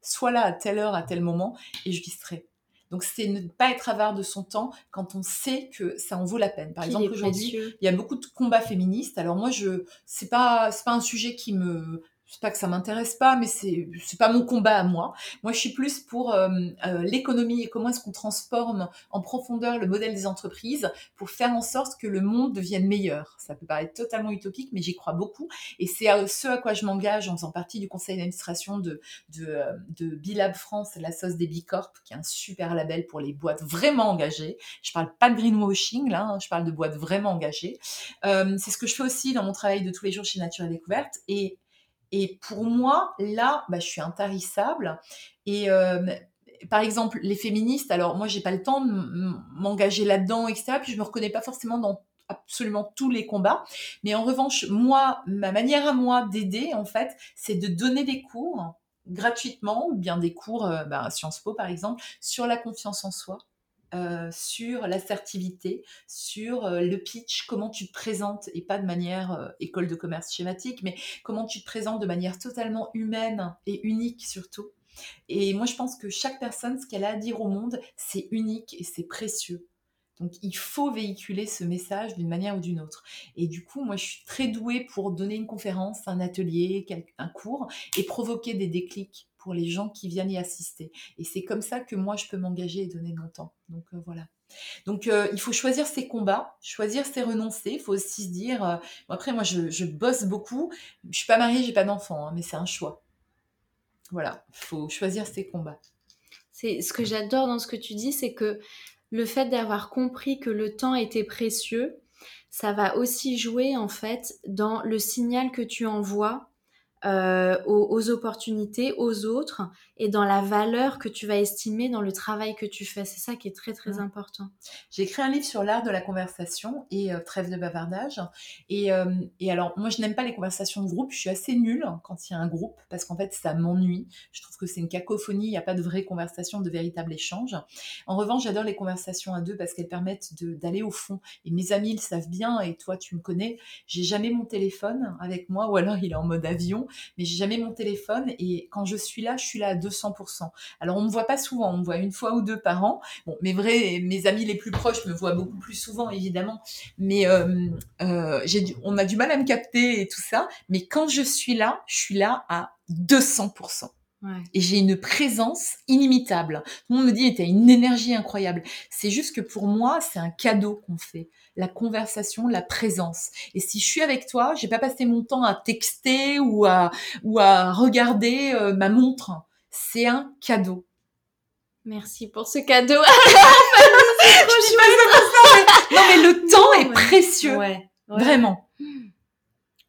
soit là à telle heure, à tel moment, et je serai. Donc c'est ne pas être avare de son temps quand on sait que ça en vaut la peine. Par exemple aujourd'hui, il y a beaucoup de combats féministes. Alors moi je c'est pas c'est pas un sujet qui me c'est pas que ça m'intéresse pas, mais c'est c'est pas mon combat à moi. Moi, je suis plus pour euh, euh, l'économie et comment est-ce qu'on transforme en profondeur le modèle des entreprises pour faire en sorte que le monde devienne meilleur. Ça peut paraître totalement utopique, mais j'y crois beaucoup. Et c'est ce à quoi je m'engage en faisant partie du conseil d'administration de de, euh, de Bilab France, la sauce des Bicorp, qui est un super label pour les boîtes vraiment engagées. Je parle pas de greenwashing là, hein, je parle de boîtes vraiment engagées. c'est ce que je fais aussi dans mon travail de tous les jours chez Nature et Découverte et et pour moi, là, bah, je suis intarissable. Et euh, par exemple, les féministes, alors moi, j'ai pas le temps de m'engager là-dedans, etc. Puis je me reconnais pas forcément dans absolument tous les combats. Mais en revanche, moi, ma manière à moi d'aider, en fait, c'est de donner des cours gratuitement, ou bien des cours, euh, bah, Sciences Po par exemple, sur la confiance en soi euh, sur l'assertivité, sur euh, le pitch, comment tu te présentes, et pas de manière euh, école de commerce schématique, mais comment tu te présentes de manière totalement humaine et unique surtout. Et moi, je pense que chaque personne, ce qu'elle a à dire au monde, c'est unique et c'est précieux. Donc, il faut véhiculer ce message d'une manière ou d'une autre. Et du coup, moi, je suis très douée pour donner une conférence, un atelier, un cours et provoquer des déclics pour les gens qui viennent y assister. Et c'est comme ça que moi, je peux m'engager et donner mon temps. Donc euh, voilà. Donc euh, il faut choisir ses combats, choisir ses renoncés. Il faut aussi se dire, euh, après moi je, bosse beaucoup, je suis pas mariée, j'ai pas d'enfant, hein, mais c'est un choix. Voilà, il faut choisir ses combats. C'est ce que j'adore dans ce que tu dis, c'est que le fait d'avoir compris que le temps était précieux, ça va aussi jouer en fait dans le signal que tu envoies euh, aux, opportunités, aux autres et dans la valeur que tu vas estimer dans le travail que tu fais. C'est ça qui est très très Mmh. important. J'ai écrit un livre sur l'art de la conversation et euh, trêve de bavardage. Et, euh, et alors, moi, je n'aime pas les conversations de groupe. Je suis assez nulle quand il y a un groupe parce qu'en fait, ça m'ennuie. Je trouve que c'est une cacophonie. Il n'y a pas de vraie conversation, de véritable échange. En revanche, j'adore les conversations à deux parce qu'elles permettent d'aller au fond. Et mes amis le savent bien. Et toi, tu me connais. J'ai jamais mon téléphone avec moi ou alors il est en mode avion. Mais j'ai jamais mon téléphone. Et quand je suis là, je suis là à 200%. Alors, on me voit pas souvent. On me voit une fois ou deux par an. Bon, mes vrais, mes amis les plus proches me voient beaucoup plus souvent, évidemment. Mais euh, euh, du- on a du mal à me capter et tout ça. Mais quand je suis là, je suis là à 200%. Ouais. Et j'ai une présence inimitable. Tout le monde me dit, tu as une énergie incroyable. C'est juste que pour moi, c'est un cadeau qu'on fait. La conversation, la présence. Et si je suis avec toi, j'ai pas passé mon temps à texter ou à, ou à regarder euh, ma montre. C'est un cadeau. Merci pour ce cadeau. Je Non, mais le temps est ouais. précieux. Ouais. ouais. Vraiment.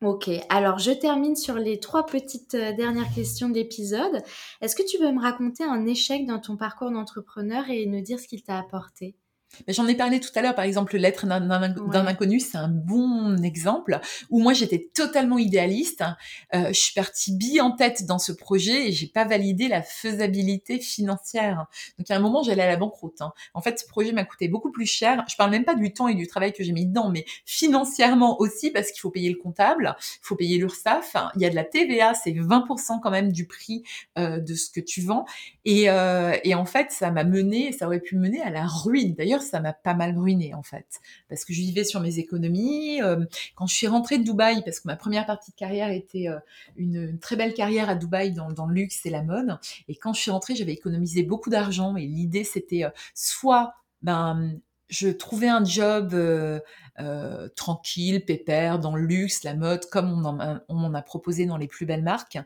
Ok, alors je termine sur les trois petites euh, dernières questions de l'épisode. Est-ce que tu peux me raconter un échec dans ton parcours d'entrepreneur et nous dire ce qu'il t'a apporté? J'en ai parlé tout à l'heure, par exemple, l'être d'un Ouais. inconnu, c'est un bon exemple où moi j'étais totalement idéaliste. Euh, je suis partie bille en tête dans ce projet et j'ai pas validé la faisabilité financière. Donc à un moment j'allais à la banqueroute. hein. En fait, ce projet m'a coûté beaucoup plus cher. Je parle même pas du temps et du travail que j'ai mis dedans, mais financièrement aussi parce qu'il faut payer le comptable, il faut payer l'URSSAF. Il y a de la TVA, c'est 20% quand même du prix euh, de ce que tu vends. Et, euh, et en fait, ça m'a mené, ça aurait pu me mener à la ruine. D'ailleurs, ça m'a pas mal ruiné en fait, parce que je vivais sur mes économies. Euh, quand je suis rentrée de Dubaï, parce que ma première partie de carrière était euh, une, très belle carrière à Dubaï dans, dans le luxe et la mode, et quand je suis rentrée, j'avais économisé beaucoup d'argent. Et l'idée, c'était euh, soit ben je trouvais un job euh, euh, tranquille, pépère, dans le luxe, la mode, comme on en a- m'en a proposé dans les plus belles marques.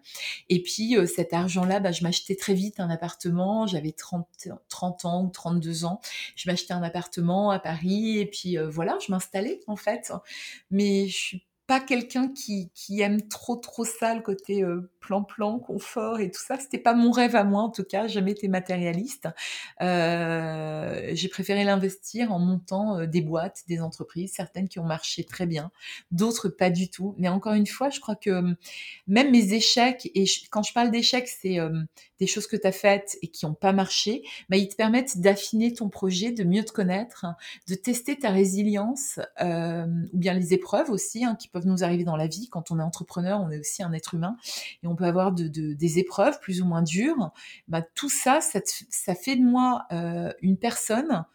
Et puis euh, cet argent-là, bah, je m'achetais très vite un appartement. J'avais 30, 30 ans ou 32 ans. Je m'achetais un appartement à Paris et puis euh, voilà, je m'installais en fait. Mais je suis pas quelqu'un qui, qui aime trop trop ça, le côté euh, plan-plan, confort et tout ça. C'était pas mon rêve à moi en tout cas. Jamais été matérialiste. Euh, j'ai préféré l'investir en montant euh, des boîtes, des entreprises, certaines qui ont marché très bien, d'autres pas du tout. Mais encore une fois, je crois que euh, même mes échecs, et quand je parle d'échecs, c'est des choses que tu as faites et qui n'ont pas marché, bah, ils te permettent d'affiner ton projet, de mieux te connaître, de tester ta résilience, ou bien les épreuves aussi, hein, qui peuvent nous arriver dans la vie. Quand on est entrepreneur, on est aussi un être humain, et on peut avoir de, de- des épreuves plus ou moins dures. Bah, tout ça, ça, ça fait de moi euh, une personne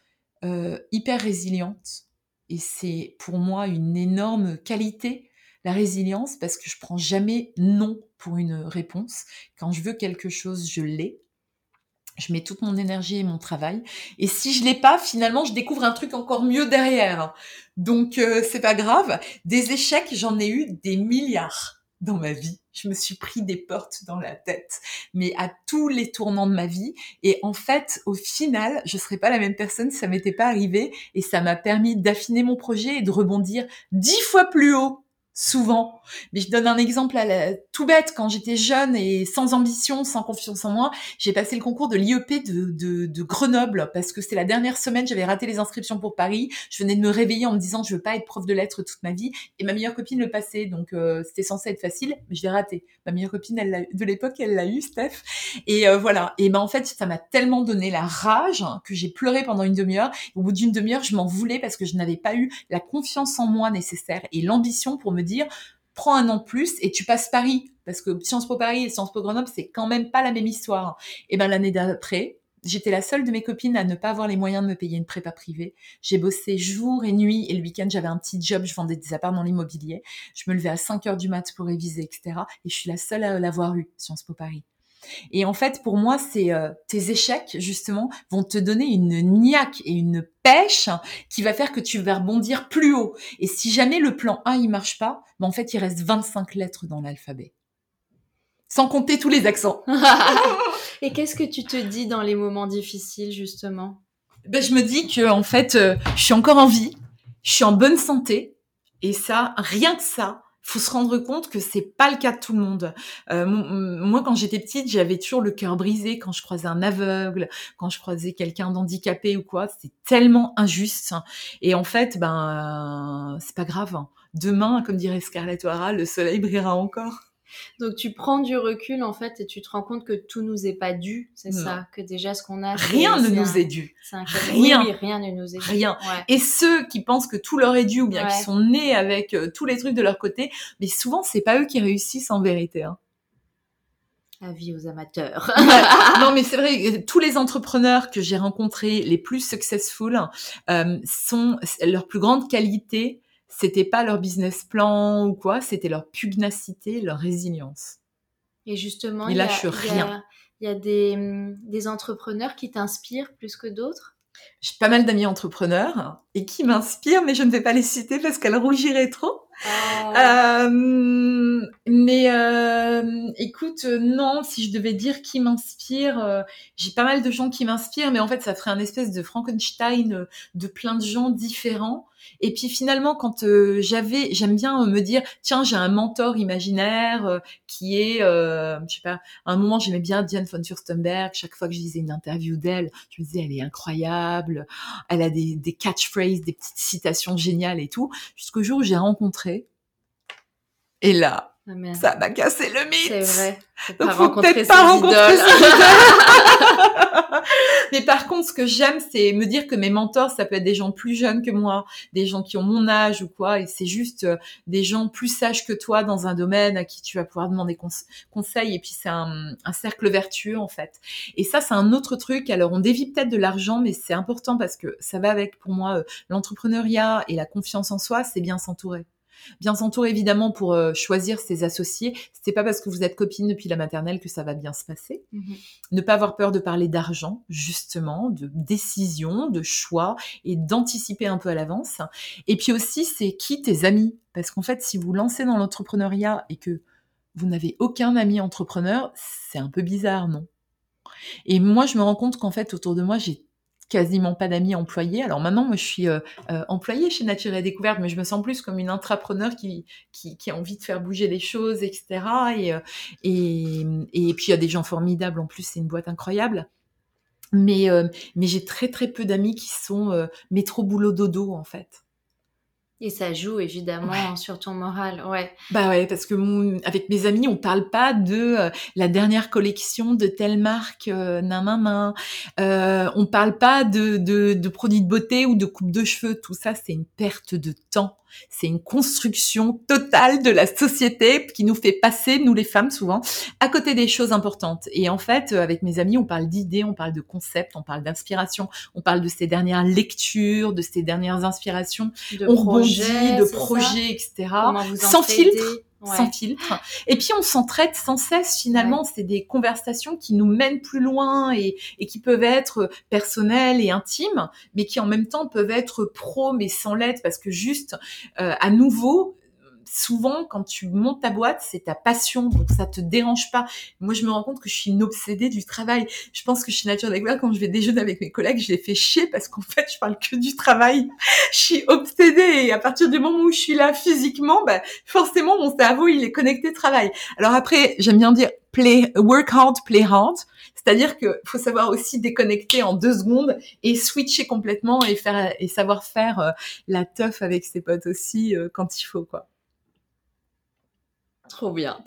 euh, hyper résiliente. Et c'est pour moi une énorme qualité, la résilience, parce que je prends jamais non pour une réponse. Quand je veux quelque chose, je l'ai. Je mets toute mon énergie et mon travail. Et si je l'ai pas, finalement, je découvre un truc encore mieux derrière. Donc, euh, c'est pas grave. Des échecs, j'en ai eu des milliards dans ma vie. Je me suis pris des portes dans la tête, mais à tous les tournants de ma vie. Et en fait, au final, je serais pas la même personne si ça m'était pas arrivé. Et ça m'a permis d'affiner mon projet et de rebondir dix fois plus haut souvent. Mais je donne un exemple à la, tout bête. Quand j'étais jeune et sans ambition, sans confiance en moi, j'ai passé le concours de l'IEP de, Grenoble parce que c'était la dernière semaine, j'avais raté les inscriptions pour Paris. Je venais de me réveiller en me disant je veux pas être prof de lettres toute ma vie. Et ma meilleure copine le passait, donc euh, c'était censé être facile, mais je l'ai raté. Ma meilleure copine elle de l'époque, elle l'a eu, Steph. Et euh, voilà. Et ben en fait, ça m'a tellement donné la rage que j'ai pleuré pendant une demi-heure. Au bout d'une demi-heure, je m'en voulais parce que je n'avais pas eu la confiance en moi nécessaire et l'ambition pour me dire prends un an plus et tu passes Paris parce que Sciences Po Paris et Sciences Po Grenoble c'est quand même pas la même histoire. Et ben l'année d'après, j'étais la seule de mes copines à ne pas avoir les moyens de me payer une prépa privée. J'ai bossé jour et nuit et le week-end j'avais un petit job, je vendais des apparts dans l'immobilier. Je me levais à 5 heures du mat pour réviser, etc. Et je suis la seule à l'avoir eu Sciences Po Paris. Et en fait, pour moi, c'est euh, tes échecs justement vont te donner une niaque et une pêche qui va faire que tu vas rebondir plus haut. Et si jamais le plan 1 il marche pas, ben en fait, il reste 25 lettres dans l'alphabet. Sans compter tous les accents. Et qu'est-ce que tu te dis dans les moments difficiles, justement? Ben, je me dis que en fait, euh, je suis encore en vie, je suis en bonne santé, et ça, rien que ça, faut se rendre compte que c'est pas le cas de tout le monde. Euh, moi, quand j'étais petite, j'avais toujours le cœur brisé quand je croisais un aveugle, quand je croisais quelqu'un d'handicapé ou quoi. C'était tellement injuste. Et en fait, ben, c'est pas grave. Demain, comme dirait Scarlett O'Hara, le soleil brillera encore. Donc tu prends du recul en fait et tu te rends compte que tout nous est pas dû, c'est ça, que déjà ce qu'on a. Rien ne nous est dû. rien. rien ne nous est dû. Rien. Et ceux qui pensent que tout leur est dû ou bien qui sont nés avec euh, tous les trucs de leur côté, mais souvent c'est pas eux qui réussissent en vérité. Hein. Avis aux amateurs. non, mais c'est vrai, tous les entrepreneurs que j'ai rencontrés, les plus successful, euh, sont leur plus grande qualité, c'était pas leur business plan ou quoi, c'était leur pugnacité, leur résilience. Et justement, il y, rien. Il y a, des, hum, des entrepreneurs qui t'inspirent plus que d'autres? J'ai pas mal d'amis entrepreneurs et qui m'inspirent, mais je ne vais pas les citer parce qu'elles rougiraient trop. Ah. Euh, mais euh, écoute, non, si je devais dire qui m'inspire, euh, j'ai pas mal de gens qui m'inspirent, mais en fait, ça ferait un espèce de Frankenstein de plein de gens différents. Et puis finalement, quand euh, j'avais, j'aime bien me dire, tiens, j'ai un mentor imaginaire euh, qui est, euh, je sais pas, à un moment j'aimais bien Diane von Furstenberg. Chaque fois que je lisais une interview d'elle, je me disais, elle est incroyable, elle a des catchphrases, des petites citations géniales et tout. Jusqu'au jour où j'ai rencontré. Et là, ah, ça m'a cassé le mythe. C'est vrai. Donc, faut peut-être pas rencontrer Mais par contre, ce que j'aime, c'est me dire que mes mentors, ça peut être des gens plus jeunes que moi, des gens qui ont mon âge ou quoi, et c'est juste euh, des gens plus sages que toi dans un domaine à qui tu vas pouvoir demander conseil, et puis c'est un, un, cercle vertueux en fait. Et ça, c'est un autre truc. Alors, on dévie peut-être de l'argent, mais c'est important parce que ça va avec, pour moi, euh, l'entrepreneuriat et la confiance en soi, c'est bien s'entourer. Bien s'entourer évidemment pour euh, choisir ses associés. C'est pas parce que vous êtes copine depuis la maternelle que ça va bien se passer. Mhm. Ne pas avoir peur de parler d'argent, justement, de décision, de choix et d'anticiper un peu à l'avance. Et puis aussi, c'est qui tes amis? Parce qu'en fait, si vous lancez dans l'entrepreneuriat et que vous n'avez aucun ami entrepreneur, c'est un peu bizarre, non? Et moi, je me rends compte qu'en fait, autour de moi, j'ai quasiment pas d'amis employés. Alors maintenant, moi, je suis euh, euh, employée chez Nature et Découverte, mais je me sens plus comme une intrapreneur qui, qui, a envie de faire bouger les choses, etc. Et, euh, et, et puis, il y a des gens formidables. En plus, c'est une boîte incroyable. Mais, mais j'ai très, très peu d'amis qui sont métro, boulot, dodo, en fait. Et ça joue évidemment sur ton moral, ouais. Bah ouais, parce que avec mes amis, on parle pas de euh, la dernière collection de telle marque, euh, nan, Euh, on parle pas de, de, de, produits de beauté ou de coupe de cheveux. Tout ça, c'est une perte de temps. C'est une construction totale de la société qui nous fait passer, nous les femmes souvent, à côté des choses importantes. Et en fait, euh, avec mes amis, on parle d'idées, on parle de concepts, on parle d'inspiration, on parle de ces dernières lectures, de ces dernières inspirations. De on projets, de projets, etc. Sans filtre sans filtre. Et puis on s'entraide sans cesse finalement. C'est des conversations qui nous mènent plus loin et, et, qui peuvent être personnelles et intimes, mais qui en même temps peuvent être pro mais sans l'être parce que juste euh, à nouveau souvent, quand tu montes ta boîte, c'est ta passion, donc ça te dérange pas. Moi, je me rends compte que je suis une obsédée du travail. Je pense que chez Nature Découverte, quand je vais déjeuner avec mes collègues, je les fais chier parce qu'en fait, je parle que du travail. Je suis obsédée et à partir du moment où je suis là physiquement, bah, forcément, mon cerveau, il est connecté travail. Alors après, j'aime bien dire play, work hard, play hard. C'est-à-dire qu'il faut savoir aussi déconnecter en deux secondes et switcher complètement et faire et savoir faire euh, la teuf avec ses potes aussi euh, quand il faut quoi. Trop bien.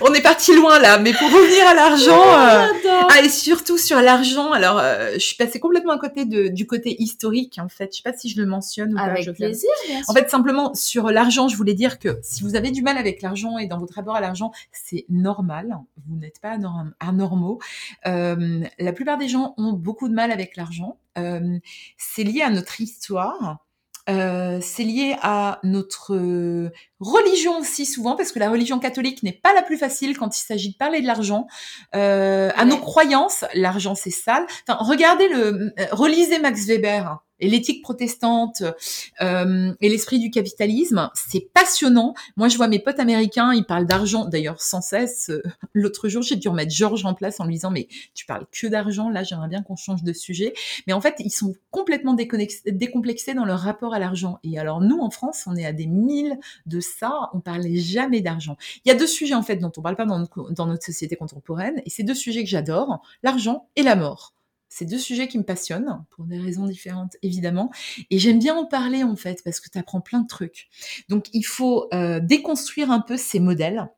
On est parti loin là, mais pour revenir à l'argent, euh, ah, et surtout sur l'argent, alors euh, je suis passée complètement à côté de, du côté historique en fait. Je sais pas si je le mentionne ou avec plaisir. En fait, simplement sur l'argent, je voulais dire que si vous avez du mal avec l'argent et dans votre rapport à l'argent, c'est normal. Vous n'êtes pas anormaux. Euh, la plupart des gens ont beaucoup de mal avec l'argent. C'est lié à notre histoire. C'est lié à notre religion aussi souvent, parce que la religion catholique n'est pas la plus facile quand il s'agit de parler de l'argent. Euh, à nos croyances, l'argent c'est sale. Enfin, regardez le, euh, relisez Max Weber. Hein et l'éthique protestante euh, et l'esprit du capitalisme, c'est passionnant. Moi, je vois mes potes américains, ils parlent d'argent, d'ailleurs sans cesse. Euh, l'autre jour, j'ai dû remettre Georges en place en lui disant, mais tu parles que d'argent, là, j'aimerais bien qu'on change de sujet. Mais en fait, ils sont complètement décomplexés dans leur rapport à l'argent. Et alors, nous, en France, on est à des milles de ça, on parlait jamais d'argent. Il y a deux sujets, en fait, dont on parle pas dans notre, société contemporaine, et c'est deux sujets que j'adore, l'argent et la mort. C'est deux sujets qui me passionnent, pour des raisons différentes évidemment. Et j'aime bien en parler en fait, parce que tu apprends plein de trucs. Donc il faut euh, déconstruire un peu ces modèles.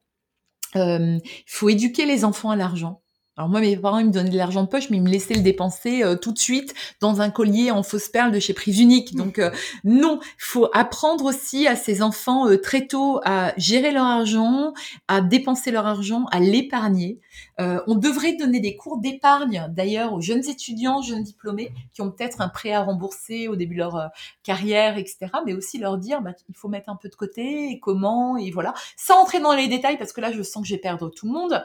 Euh, il faut éduquer les enfants à l'argent. Alors moi, mes parents, me donnaient de l'argent de poche, mais ils me laissaient le dépenser euh, tout de suite dans un collier en fausse perle de chez Prise Unique. Donc euh, non, il faut apprendre aussi à ces enfants euh, très tôt à gérer leur argent, à dépenser leur argent, à l'épargner. On devrait donner des cours d'épargne, d'ailleurs, aux jeunes étudiants, jeunes diplômés, qui ont peut-être un prêt à rembourser au début de leur carrière, etc. Mais aussi leur dire, bah, il faut mettre un peu de côté, et comment, et voilà. Sans entrer dans les détails, parce que là, je sens que je vais perdre tout le monde.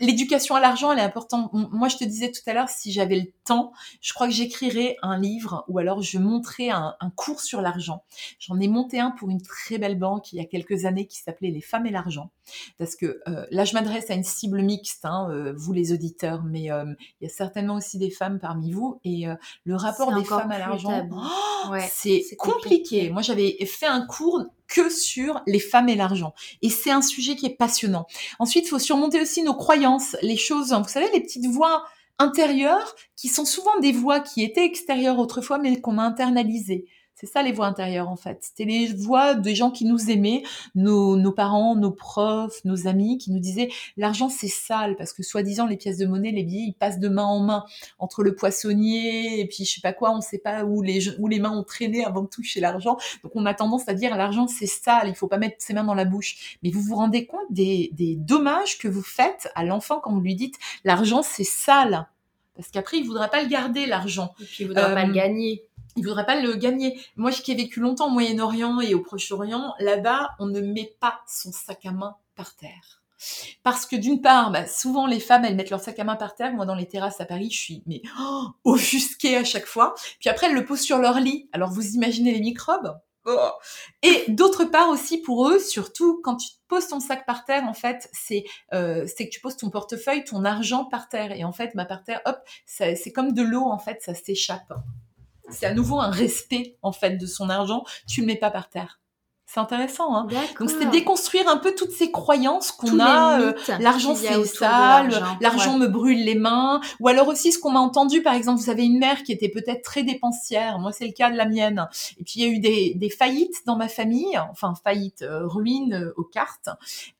L'éducation à l'argent elle est importante. Moi, je te disais tout à l'heure, si j'avais le temps, je crois que j'écrirais un livre ou alors je montrais un, cours sur l'argent. J'en ai monté un pour une très belle banque il y a quelques années qui s'appelait Les femmes et l'argent. Parce que euh, là, je m'adresse à une cible mixte, hein, euh, vous les auditeurs, mais euh, il y a certainement aussi des femmes parmi vous. Et le rapport des femmes à l'argent, oh, c'est compliqué. Moi, j'avais fait un cours que sur les femmes et l'argent. Et c'est un sujet qui est passionnant. Ensuite, il faut surmonter aussi nos croyances, les choses, vous savez, les petites voix intérieures qui sont souvent des voix qui étaient extérieures autrefois, mais qu'on a internalisées. C'est ça les voix intérieures en fait. C'était les voix des gens qui nous aimaient, nos, nos, parents, nos profs, nos amis, qui nous disaient l'argent c'est sale parce que soi-disant les pièces de monnaie, les billets, ils passent de main en main entre le poissonnier et puis je sais pas quoi, on ne sait pas où les où les mains ont traîné avant de toucher l'argent. Donc on a tendance à dire l'argent c'est sale, il faut pas mettre ses mains dans la bouche. Mais vous vous rendez compte des, des dommages que vous faites à l'enfant quand vous lui dites l'argent c'est sale parce qu'après il voudra pas le garder l'argent. Et puis il voudra pas le euh, gagner il voudrait pas le gagner. Moi, qui ai vécu longtemps au Moyen-Orient et au Proche-Orient, là-bas, on ne met pas son sac à main par terre. Parce que d'une part, bah, souvent les femmes, elles mettent leur sac à main par terre. Moi, dans les terrasses à Paris, je suis mais offusquée à chaque fois. Puis après, elles le posent sur leur lit. Alors, vous imaginez les microbes? Oh. Et d'autre part aussi pour eux, surtout quand tu poses ton sac par terre, en fait, c'est euh, c'est que tu poses ton portefeuille, ton argent par terre. Et en fait, ma par terre, hop, c'est comme de l'eau, en fait, ça s'échappe c'est à nouveau un respect en fait de son argent. Tu le mets pas par terre. C'est intéressant, hein Donc c'est déconstruire un peu toutes ces croyances qu'on a. Euh, l'argent c'est sale, l'argent me brûle les mains. Ou alors aussi ce qu'on m'a entendu, par exemple, vous avez une mère qui était peut-être très dépensière. Moi c'est le cas de la mienne. Et puis il y a eu des, des faillites dans ma famille, enfin faillites, euh, ruines euh, aux cartes,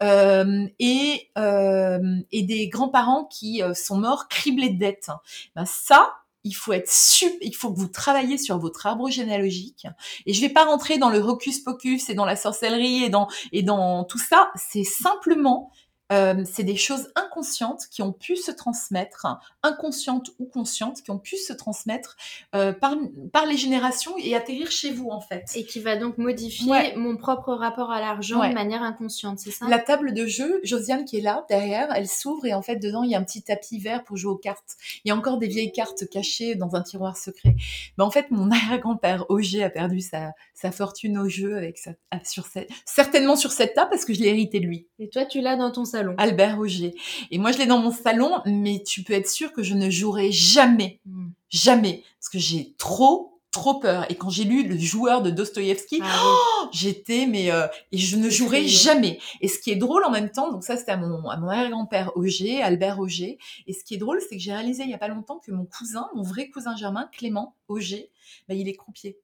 euh, et et des grands-parents qui sont morts criblés de dettes. Ben ça, il faut être super, il faut que vous travaillez sur votre arbre généalogique. Et je vais pas rentrer dans le hocus pocus et dans la sorcellerie et dans, et dans tout ça. C'est simplement euh, c'est des choses inconscientes qui ont pu se transmettre, inconscientes ou conscientes, qui ont pu se transmettre euh, par, par les générations et atterrir chez vous en fait. Et qui va donc modifier mon propre rapport à l'argent de manière inconsciente, c'est ça? La table de jeu, Josiane qui est là derrière, elle s'ouvre et en fait dedans il y a un petit tapis vert pour jouer aux cartes. Il y a encore des vieilles cartes cachées dans un tiroir secret. Mais en fait mon arrière-grand-père Auger a perdu sa, sa fortune au jeu avec sa, sur cette, certainement sur cette table parce que je l'ai hérité de lui. Et toi tu l'as dans ton salon Albert Roger. Et moi, je l'ai dans mon salon, mais tu peux être sûr que je ne jouerai jamais, hmm. jamais, parce que j'ai trop, trop peur. Et quand j'ai lu Le joueur de Dostoïevski, ah oh, j'étais, mais euh, et je ne jouerai jamais. Et ce qui est drôle en même temps, donc ça, c'était à mon, à mon arrière-grand-père Auger, Albert Auger. Et ce qui est drôle, c'est que j'ai réalisé il y a pas longtemps que mon cousin, mon vrai cousin germain, Clément Auger, bah, il est croupier.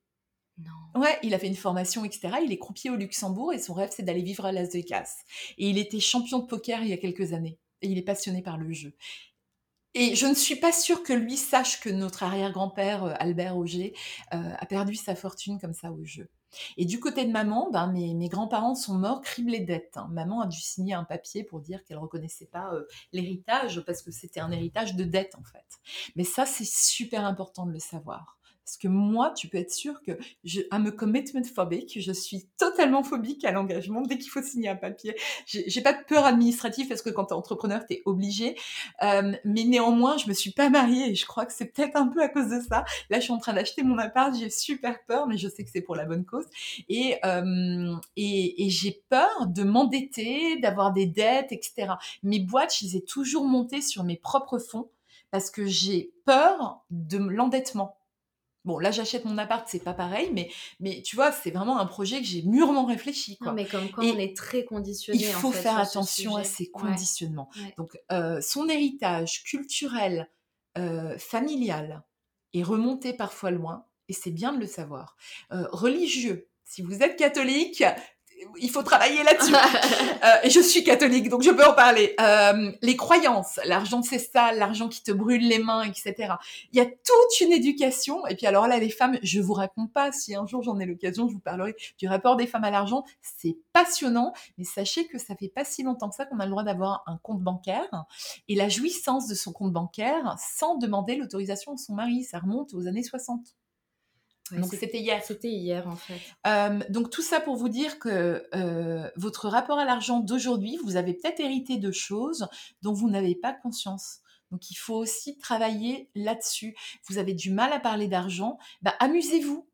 Non. Ouais, il a fait une formation, etc. Il est croupier au Luxembourg et son rêve, c'est d'aller vivre à Las Vegas. Et il était champion de poker il y a quelques années. Et il est passionné par le jeu. Et je ne suis pas sûre que lui sache que notre arrière-grand-père, euh, Albert Auger, euh, a perdu sa fortune comme ça au jeu. Et du côté de maman, ben, mes, mes grands-parents sont morts criblés de dettes. Hein. Maman a dû signer un papier pour dire qu'elle reconnaissait pas euh, l'héritage parce que c'était un héritage de dette en fait. Mais ça, c'est super important de le savoir Parce que moi, tu peux être sûr que je, I'm a commitment phobic, je suis totalement phobique à l'engagement dès qu'il faut signer un papier. J'ai pas de peur administrative parce que quand t'es entrepreneur, t'es obligé. Euh, mais néanmoins, je me suis pas mariée et je crois que c'est peut-être un peu à cause de ça. Là, je suis en train d'acheter mon appart, j'ai super peur, mais je sais que c'est pour la bonne cause. Et, euh, et, et j'ai peur de m'endetter, d'avoir des dettes, etc. Mes boîtes, je les ai toujours montées sur mes propres fonds parce que j'ai peur de l'endettement. Bon, là, j'achète mon appart, c'est pas pareil, mais, mais tu vois, c'est vraiment un projet que j'ai mûrement réfléchi. Quoi. Non, mais comme quand on est très conditionné. Il faut faire attention à ces conditionnements. Donc, euh, son héritage culturel, euh, familial, est remonté parfois loin, et c'est bien de le savoir. Euh, religieux, si vous êtes catholique, il faut travailler là-dessus. euh, et je suis catholique, donc je peux en parler. Euh, les croyances, l'argent c'est sale, l'argent qui te brûle les mains, etc. Il y a toute une éducation. Et puis alors là, les femmes, je vous raconte pas. Si un jour j'en ai l'occasion, je vous parlerai du rapport des femmes à l'argent. C'est passionnant, mais sachez que ça fait pas si longtemps que ça qu'on a le droit d'avoir un compte bancaire et la jouissance de son compte bancaire sans demander l'autorisation de son mari. Ça remonte aux années 60 donc c'était hier. C'était hier en fait. Euh, donc tout ça pour vous dire que euh, votre rapport à l'argent d'aujourd'hui, vous avez peut-être hérité de choses dont vous n'avez pas conscience. Donc il faut aussi travailler là-dessus. Vous avez du mal à parler d'argent, bah, amusez-vous.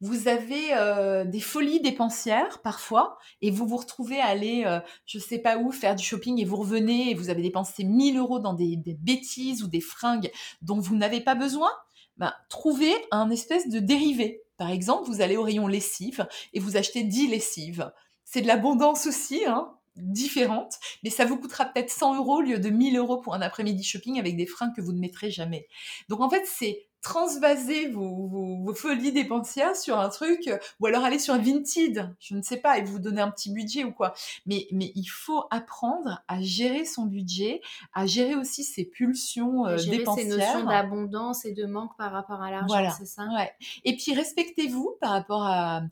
Vous avez euh, des folies dépensières parfois et vous vous retrouvez à aller, euh, je sais pas où, faire du shopping et vous revenez et vous avez dépensé 1000 euros dans des, des bêtises ou des fringues dont vous n'avez pas besoin ben, trouvez un espèce de dérivé. Par exemple, vous allez au rayon lessive et vous achetez 10 lessives. C'est de l'abondance aussi, hein, différente, mais ça vous coûtera peut-être 100 euros au lieu de 1000 euros pour un après-midi shopping avec des freins que vous ne mettrez jamais. Donc en fait, c'est transvaser vos, vos, vos, folies dépensières sur un truc, euh, ou alors aller sur un Vinted, je ne sais pas, et vous donner un petit budget ou quoi. Mais, mais il faut apprendre à gérer son budget, à gérer aussi ses pulsions euh, gérer dépensières. Ses notions d'abondance et de manque par rapport à l'argent, voilà. c'est ça? Ouais. Et puis respectez-vous par rapport à,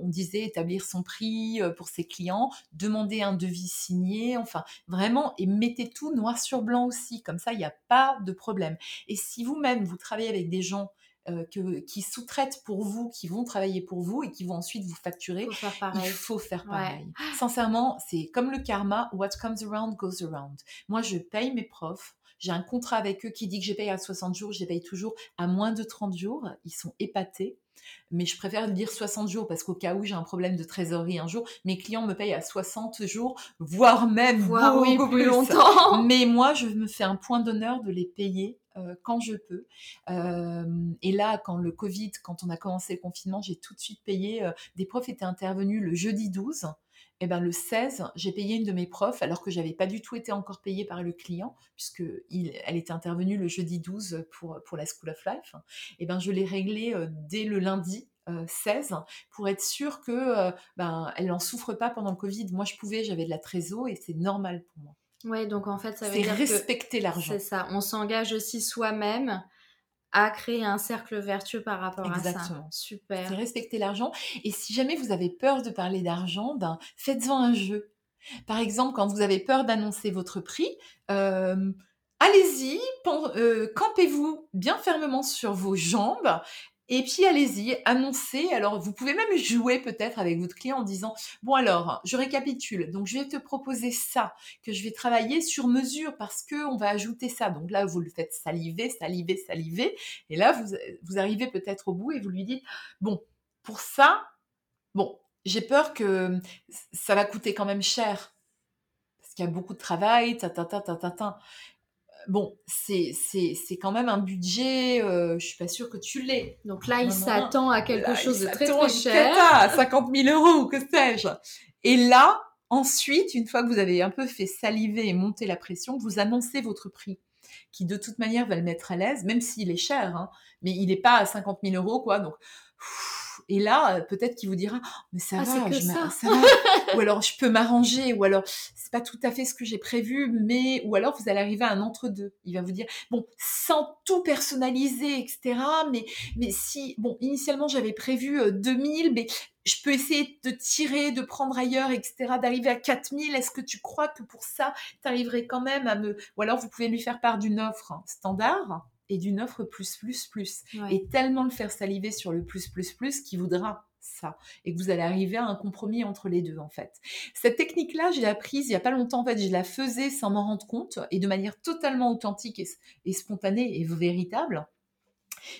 on disait, établir son prix euh, pour ses clients, demander un devis signé, enfin vraiment, et mettez tout noir sur blanc aussi, comme ça il n'y a pas de problème. Et si vous-même vous travaillez avec des gens euh, que, qui sous-traitent pour vous, qui vont travailler pour vous et qui vont ensuite vous facturer, faut il faut faire pareil. Sincèrement, c'est comme le karma, what comes around goes around. Moi, je paye mes profs, j'ai un contrat avec eux qui dit que j'ai payé à 60 jours, je les paye toujours à moins de 30 jours. Ils sont épatés. Mais je préfère dire 60 jours parce qu'au cas où j'ai un problème de trésorerie un jour, mes clients me payent à 60 jours, voire même voire beaucoup plus longtemps. Mais moi, je me fais un point d'honneur de les payer euh, quand je peux. Euh, et là, quand le Covid, quand on a commencé le confinement, j'ai tout de suite payé. Euh, des profs étaient intervenus le jeudi 12 et eh ben le 16, j'ai payé une de mes profs alors que j'avais pas du tout été encore payée par le client puisque elle était intervenue le jeudi 12 pour pour la School of Life. Et eh ben je l'ai réglé euh, dès le lundi euh, 16 pour être sûr que ben elle n'en souffre pas pendant le Covid. Moi je pouvais, j'avais de la trésor et c'est normal pour moi. Ouais, donc en fait ça veut dire respecter l'argent. C'est ça, on s'engage aussi soi-même à créer un cercle vertueux par rapport Exactement. à ça. Super. C'est respecter l'argent. Et si jamais vous avez peur de parler d'argent, ben, faites-en un jeu. Par exemple, quand vous avez peur d'annoncer votre prix, euh, allez-y, euh, campez-vous bien fermement sur vos jambes et puis allez-y, annoncez. Alors vous pouvez même jouer peut-être avec votre client en disant bon alors je récapitule. Donc je vais te proposer ça que je vais travailler sur mesure parce que on va ajouter ça. Donc là vous le faites saliver, saliver, saliver. Et là vous vous arrivez peut-être au bout et vous lui dites bon pour ça bon j'ai peur que ça va coûter quand même cher parce qu'il y a beaucoup de travail, ta ta ta ta ta ta bon, c'est c'est quand même un budget. Euh, je suis pas sûre que tu l'aies. Donc là, il s'attend à quelque chose de très très cher. À 50 000 euros que sais-je. Et là, ensuite, une fois que vous avez un peu fait saliver et monter la pression, vous annoncez votre prix qui de toute manière va le mettre à l'aise, même s'il est cher, hein, mais il n'est pas à 50 000 euros, quoi. Donc, et là, peut-être qu'il vous dira, oh, mais ça ah, va, je ça. ça va. ou alors je peux m'arranger, ou alors c'est pas tout à fait ce que j'ai prévu, mais ou alors vous allez arriver à un entre-deux. Il va vous dire, bon, sans tout personnaliser, etc. Mais mais si, bon, initialement j'avais prévu 2000, euh, mais je peux essayer de tirer, de prendre ailleurs, etc., d'arriver à 4000. Est-ce que tu crois que pour ça, tu arriverais quand même à me... Ou alors, vous pouvez lui faire part d'une offre standard et d'une offre plus, plus, plus. Ouais. Et tellement le faire saliver sur le plus, plus, plus qu'il voudra ça. Et que vous allez arriver à un compromis entre les deux, en fait. Cette technique-là, je l'ai apprise il y a pas longtemps. En fait, je la faisais sans m'en rendre compte et de manière totalement authentique et, et spontanée et véritable.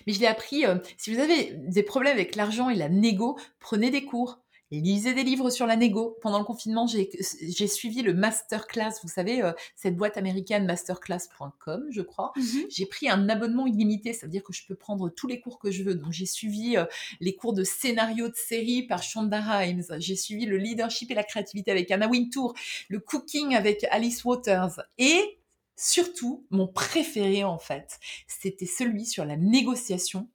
Mais je l'ai appris, euh, si vous avez des problèmes avec l'argent et la négo, prenez des cours. Lisez des livres sur la négo. Pendant le confinement, j'ai suivi le masterclass. Vous savez, euh, cette boîte américaine masterclass.com, je crois. Mhm. J'ai pris un abonnement illimité, ça veut dire que je peux prendre tous les cours que je veux. Donc j'ai suivi euh, les cours de scénario de série par Shonda Rhimes. J'ai suivi le leadership et la créativité avec Anna Wintour, le cooking avec Alice Waters et surtout mon préféré en fait, c'était celui sur la négociation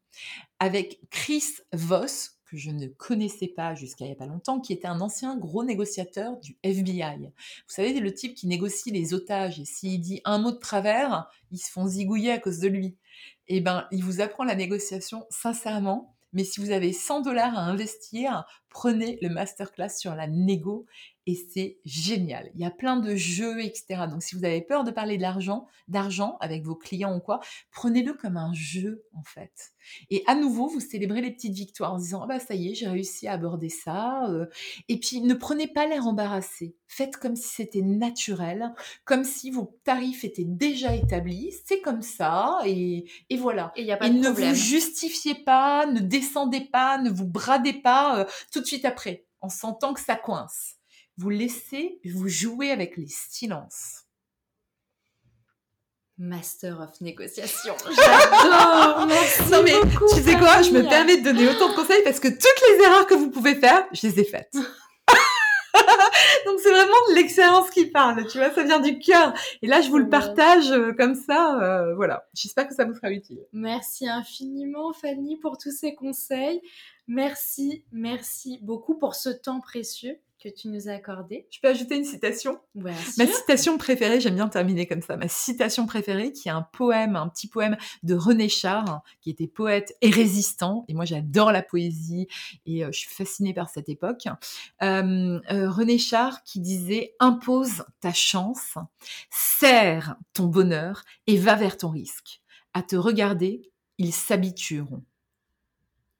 avec Chris Voss que je ne connaissais pas jusqu'à il n'y a pas longtemps, qui était un ancien gros négociateur du FBI. Vous savez, le type qui négocie les otages, et s'il dit un mot de travers, ils se font zigouiller à cause de lui. Eh ben, il vous apprend la négociation sincèrement, mais si vous avez 100 dollars à investir, prenez le masterclass sur la négo et c'est génial. Il y a plein de jeux, etc. Donc, si vous avez peur de parler de l'argent, d'argent avec vos clients ou quoi, prenez-le comme un jeu, en fait. Et à nouveau, vous célébrez les petites victoires en disant, ah bah, ça y est, j'ai réussi à aborder ça. euh. Et puis, ne prenez pas l'air embarrassé. Faites comme si c'était naturel, comme si vos tarifs étaient déjà établis. C'est comme ça. Et, et voilà. Et n'y a pas Et de ne problème. vous justifiez pas, ne descendez pas, ne vous bradez pas euh, tout de suite après, en sentant que ça coince. Vous laissez vous jouer avec les silences. Master of négociation. J'adore. Non mais beaucoup, tu sais quoi, je me permets de donner autant de conseils parce que toutes les erreurs que vous pouvez faire, je les ai faites. Donc c'est vraiment de l'expérience qui parle, tu vois, ça vient du cœur. Et là, je vous le partage euh, comme ça, euh, voilà. J'espère que ça vous sera utile. Merci infiniment, Fanny, pour tous ces conseils. Merci, merci beaucoup pour ce temps précieux que tu nous as accordé. Je peux ajouter une citation? Ma citation préférée, j'aime bien terminer comme ça. Ma citation préférée, qui est un poème, un petit poème de René Char, qui était poète et résistant. Et moi, j'adore la poésie et euh, je suis fascinée par cette époque. Euh, euh, René Char qui disait impose ta chance, serre ton bonheur et va vers ton risque. À te regarder, ils s'habitueront.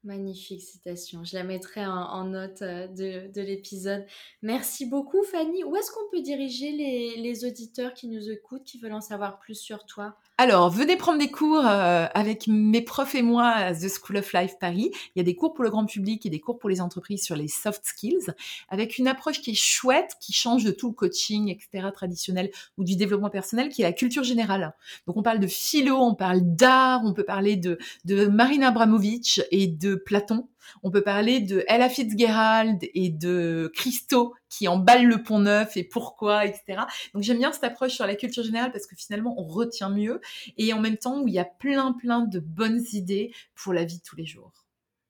Magnifique citation. Je la mettrai en, note euh, de, de l'épisode. Merci beaucoup, Fanny. Où est-ce qu'on peut diriger les, les auditeurs qui nous écoutent, qui veulent en savoir plus sur toi? Alors, venez prendre des cours euh, avec mes profs et moi à The School of Life Paris. Il y a des cours pour le grand public et des cours pour les entreprises sur les soft skills, avec une approche qui est chouette, qui change de tout le coaching, etc., traditionnel ou du développement personnel, qui est la culture générale. Donc, on parle de philo, on parle d'art, on peut parler de, de Marina Abramovic et de Platon. On peut parler de Ella Fitzgerald et de Christo qui emballent le pont neuf et pourquoi, etc. Donc j'aime bien cette approche sur la culture générale parce que finalement on retient mieux et en même temps où il y a plein plein de bonnes idées pour la vie de tous les jours.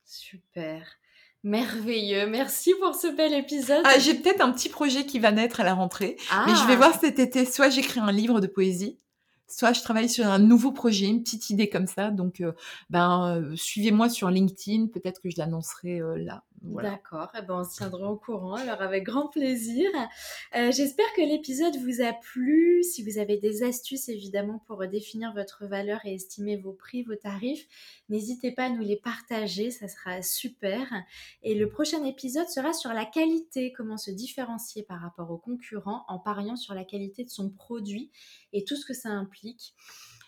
Super. Merveilleux. Merci pour ce bel épisode. Ah, j'ai peut-être un petit projet qui va naître à la rentrée, Ah. mais je vais voir cet été. Soit j'écris un livre de poésie, soit je travaille sur un nouveau projet, une petite idée comme ça. Donc, euh, ben, euh, suivez-moi sur LinkedIn. Peut-être que je l'annoncerai euh, là. D'accord, eh ben, on se tiendra au courant, alors avec grand plaisir. Euh, J'espère que l'épisode vous a plu. Si vous avez des astuces, évidemment, pour définir votre valeur et estimer vos prix, vos tarifs, n'hésitez pas à nous les partager, ça sera super. Et le prochain épisode sera sur la qualité, comment se différencier par rapport aux concurrents en pariant sur la qualité de son produit et tout ce que ça implique.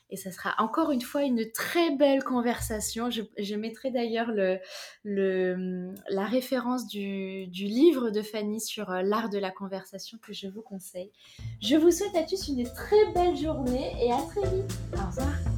Et ça sera encore une fois une très belle conversation. Je, mettrai d'ailleurs le, le, la référence du, du livre de Fanny sur euh, l'art de la conversation que je vous conseille. Je vous souhaite à tous une très belle journée et à très vite. Au revoir.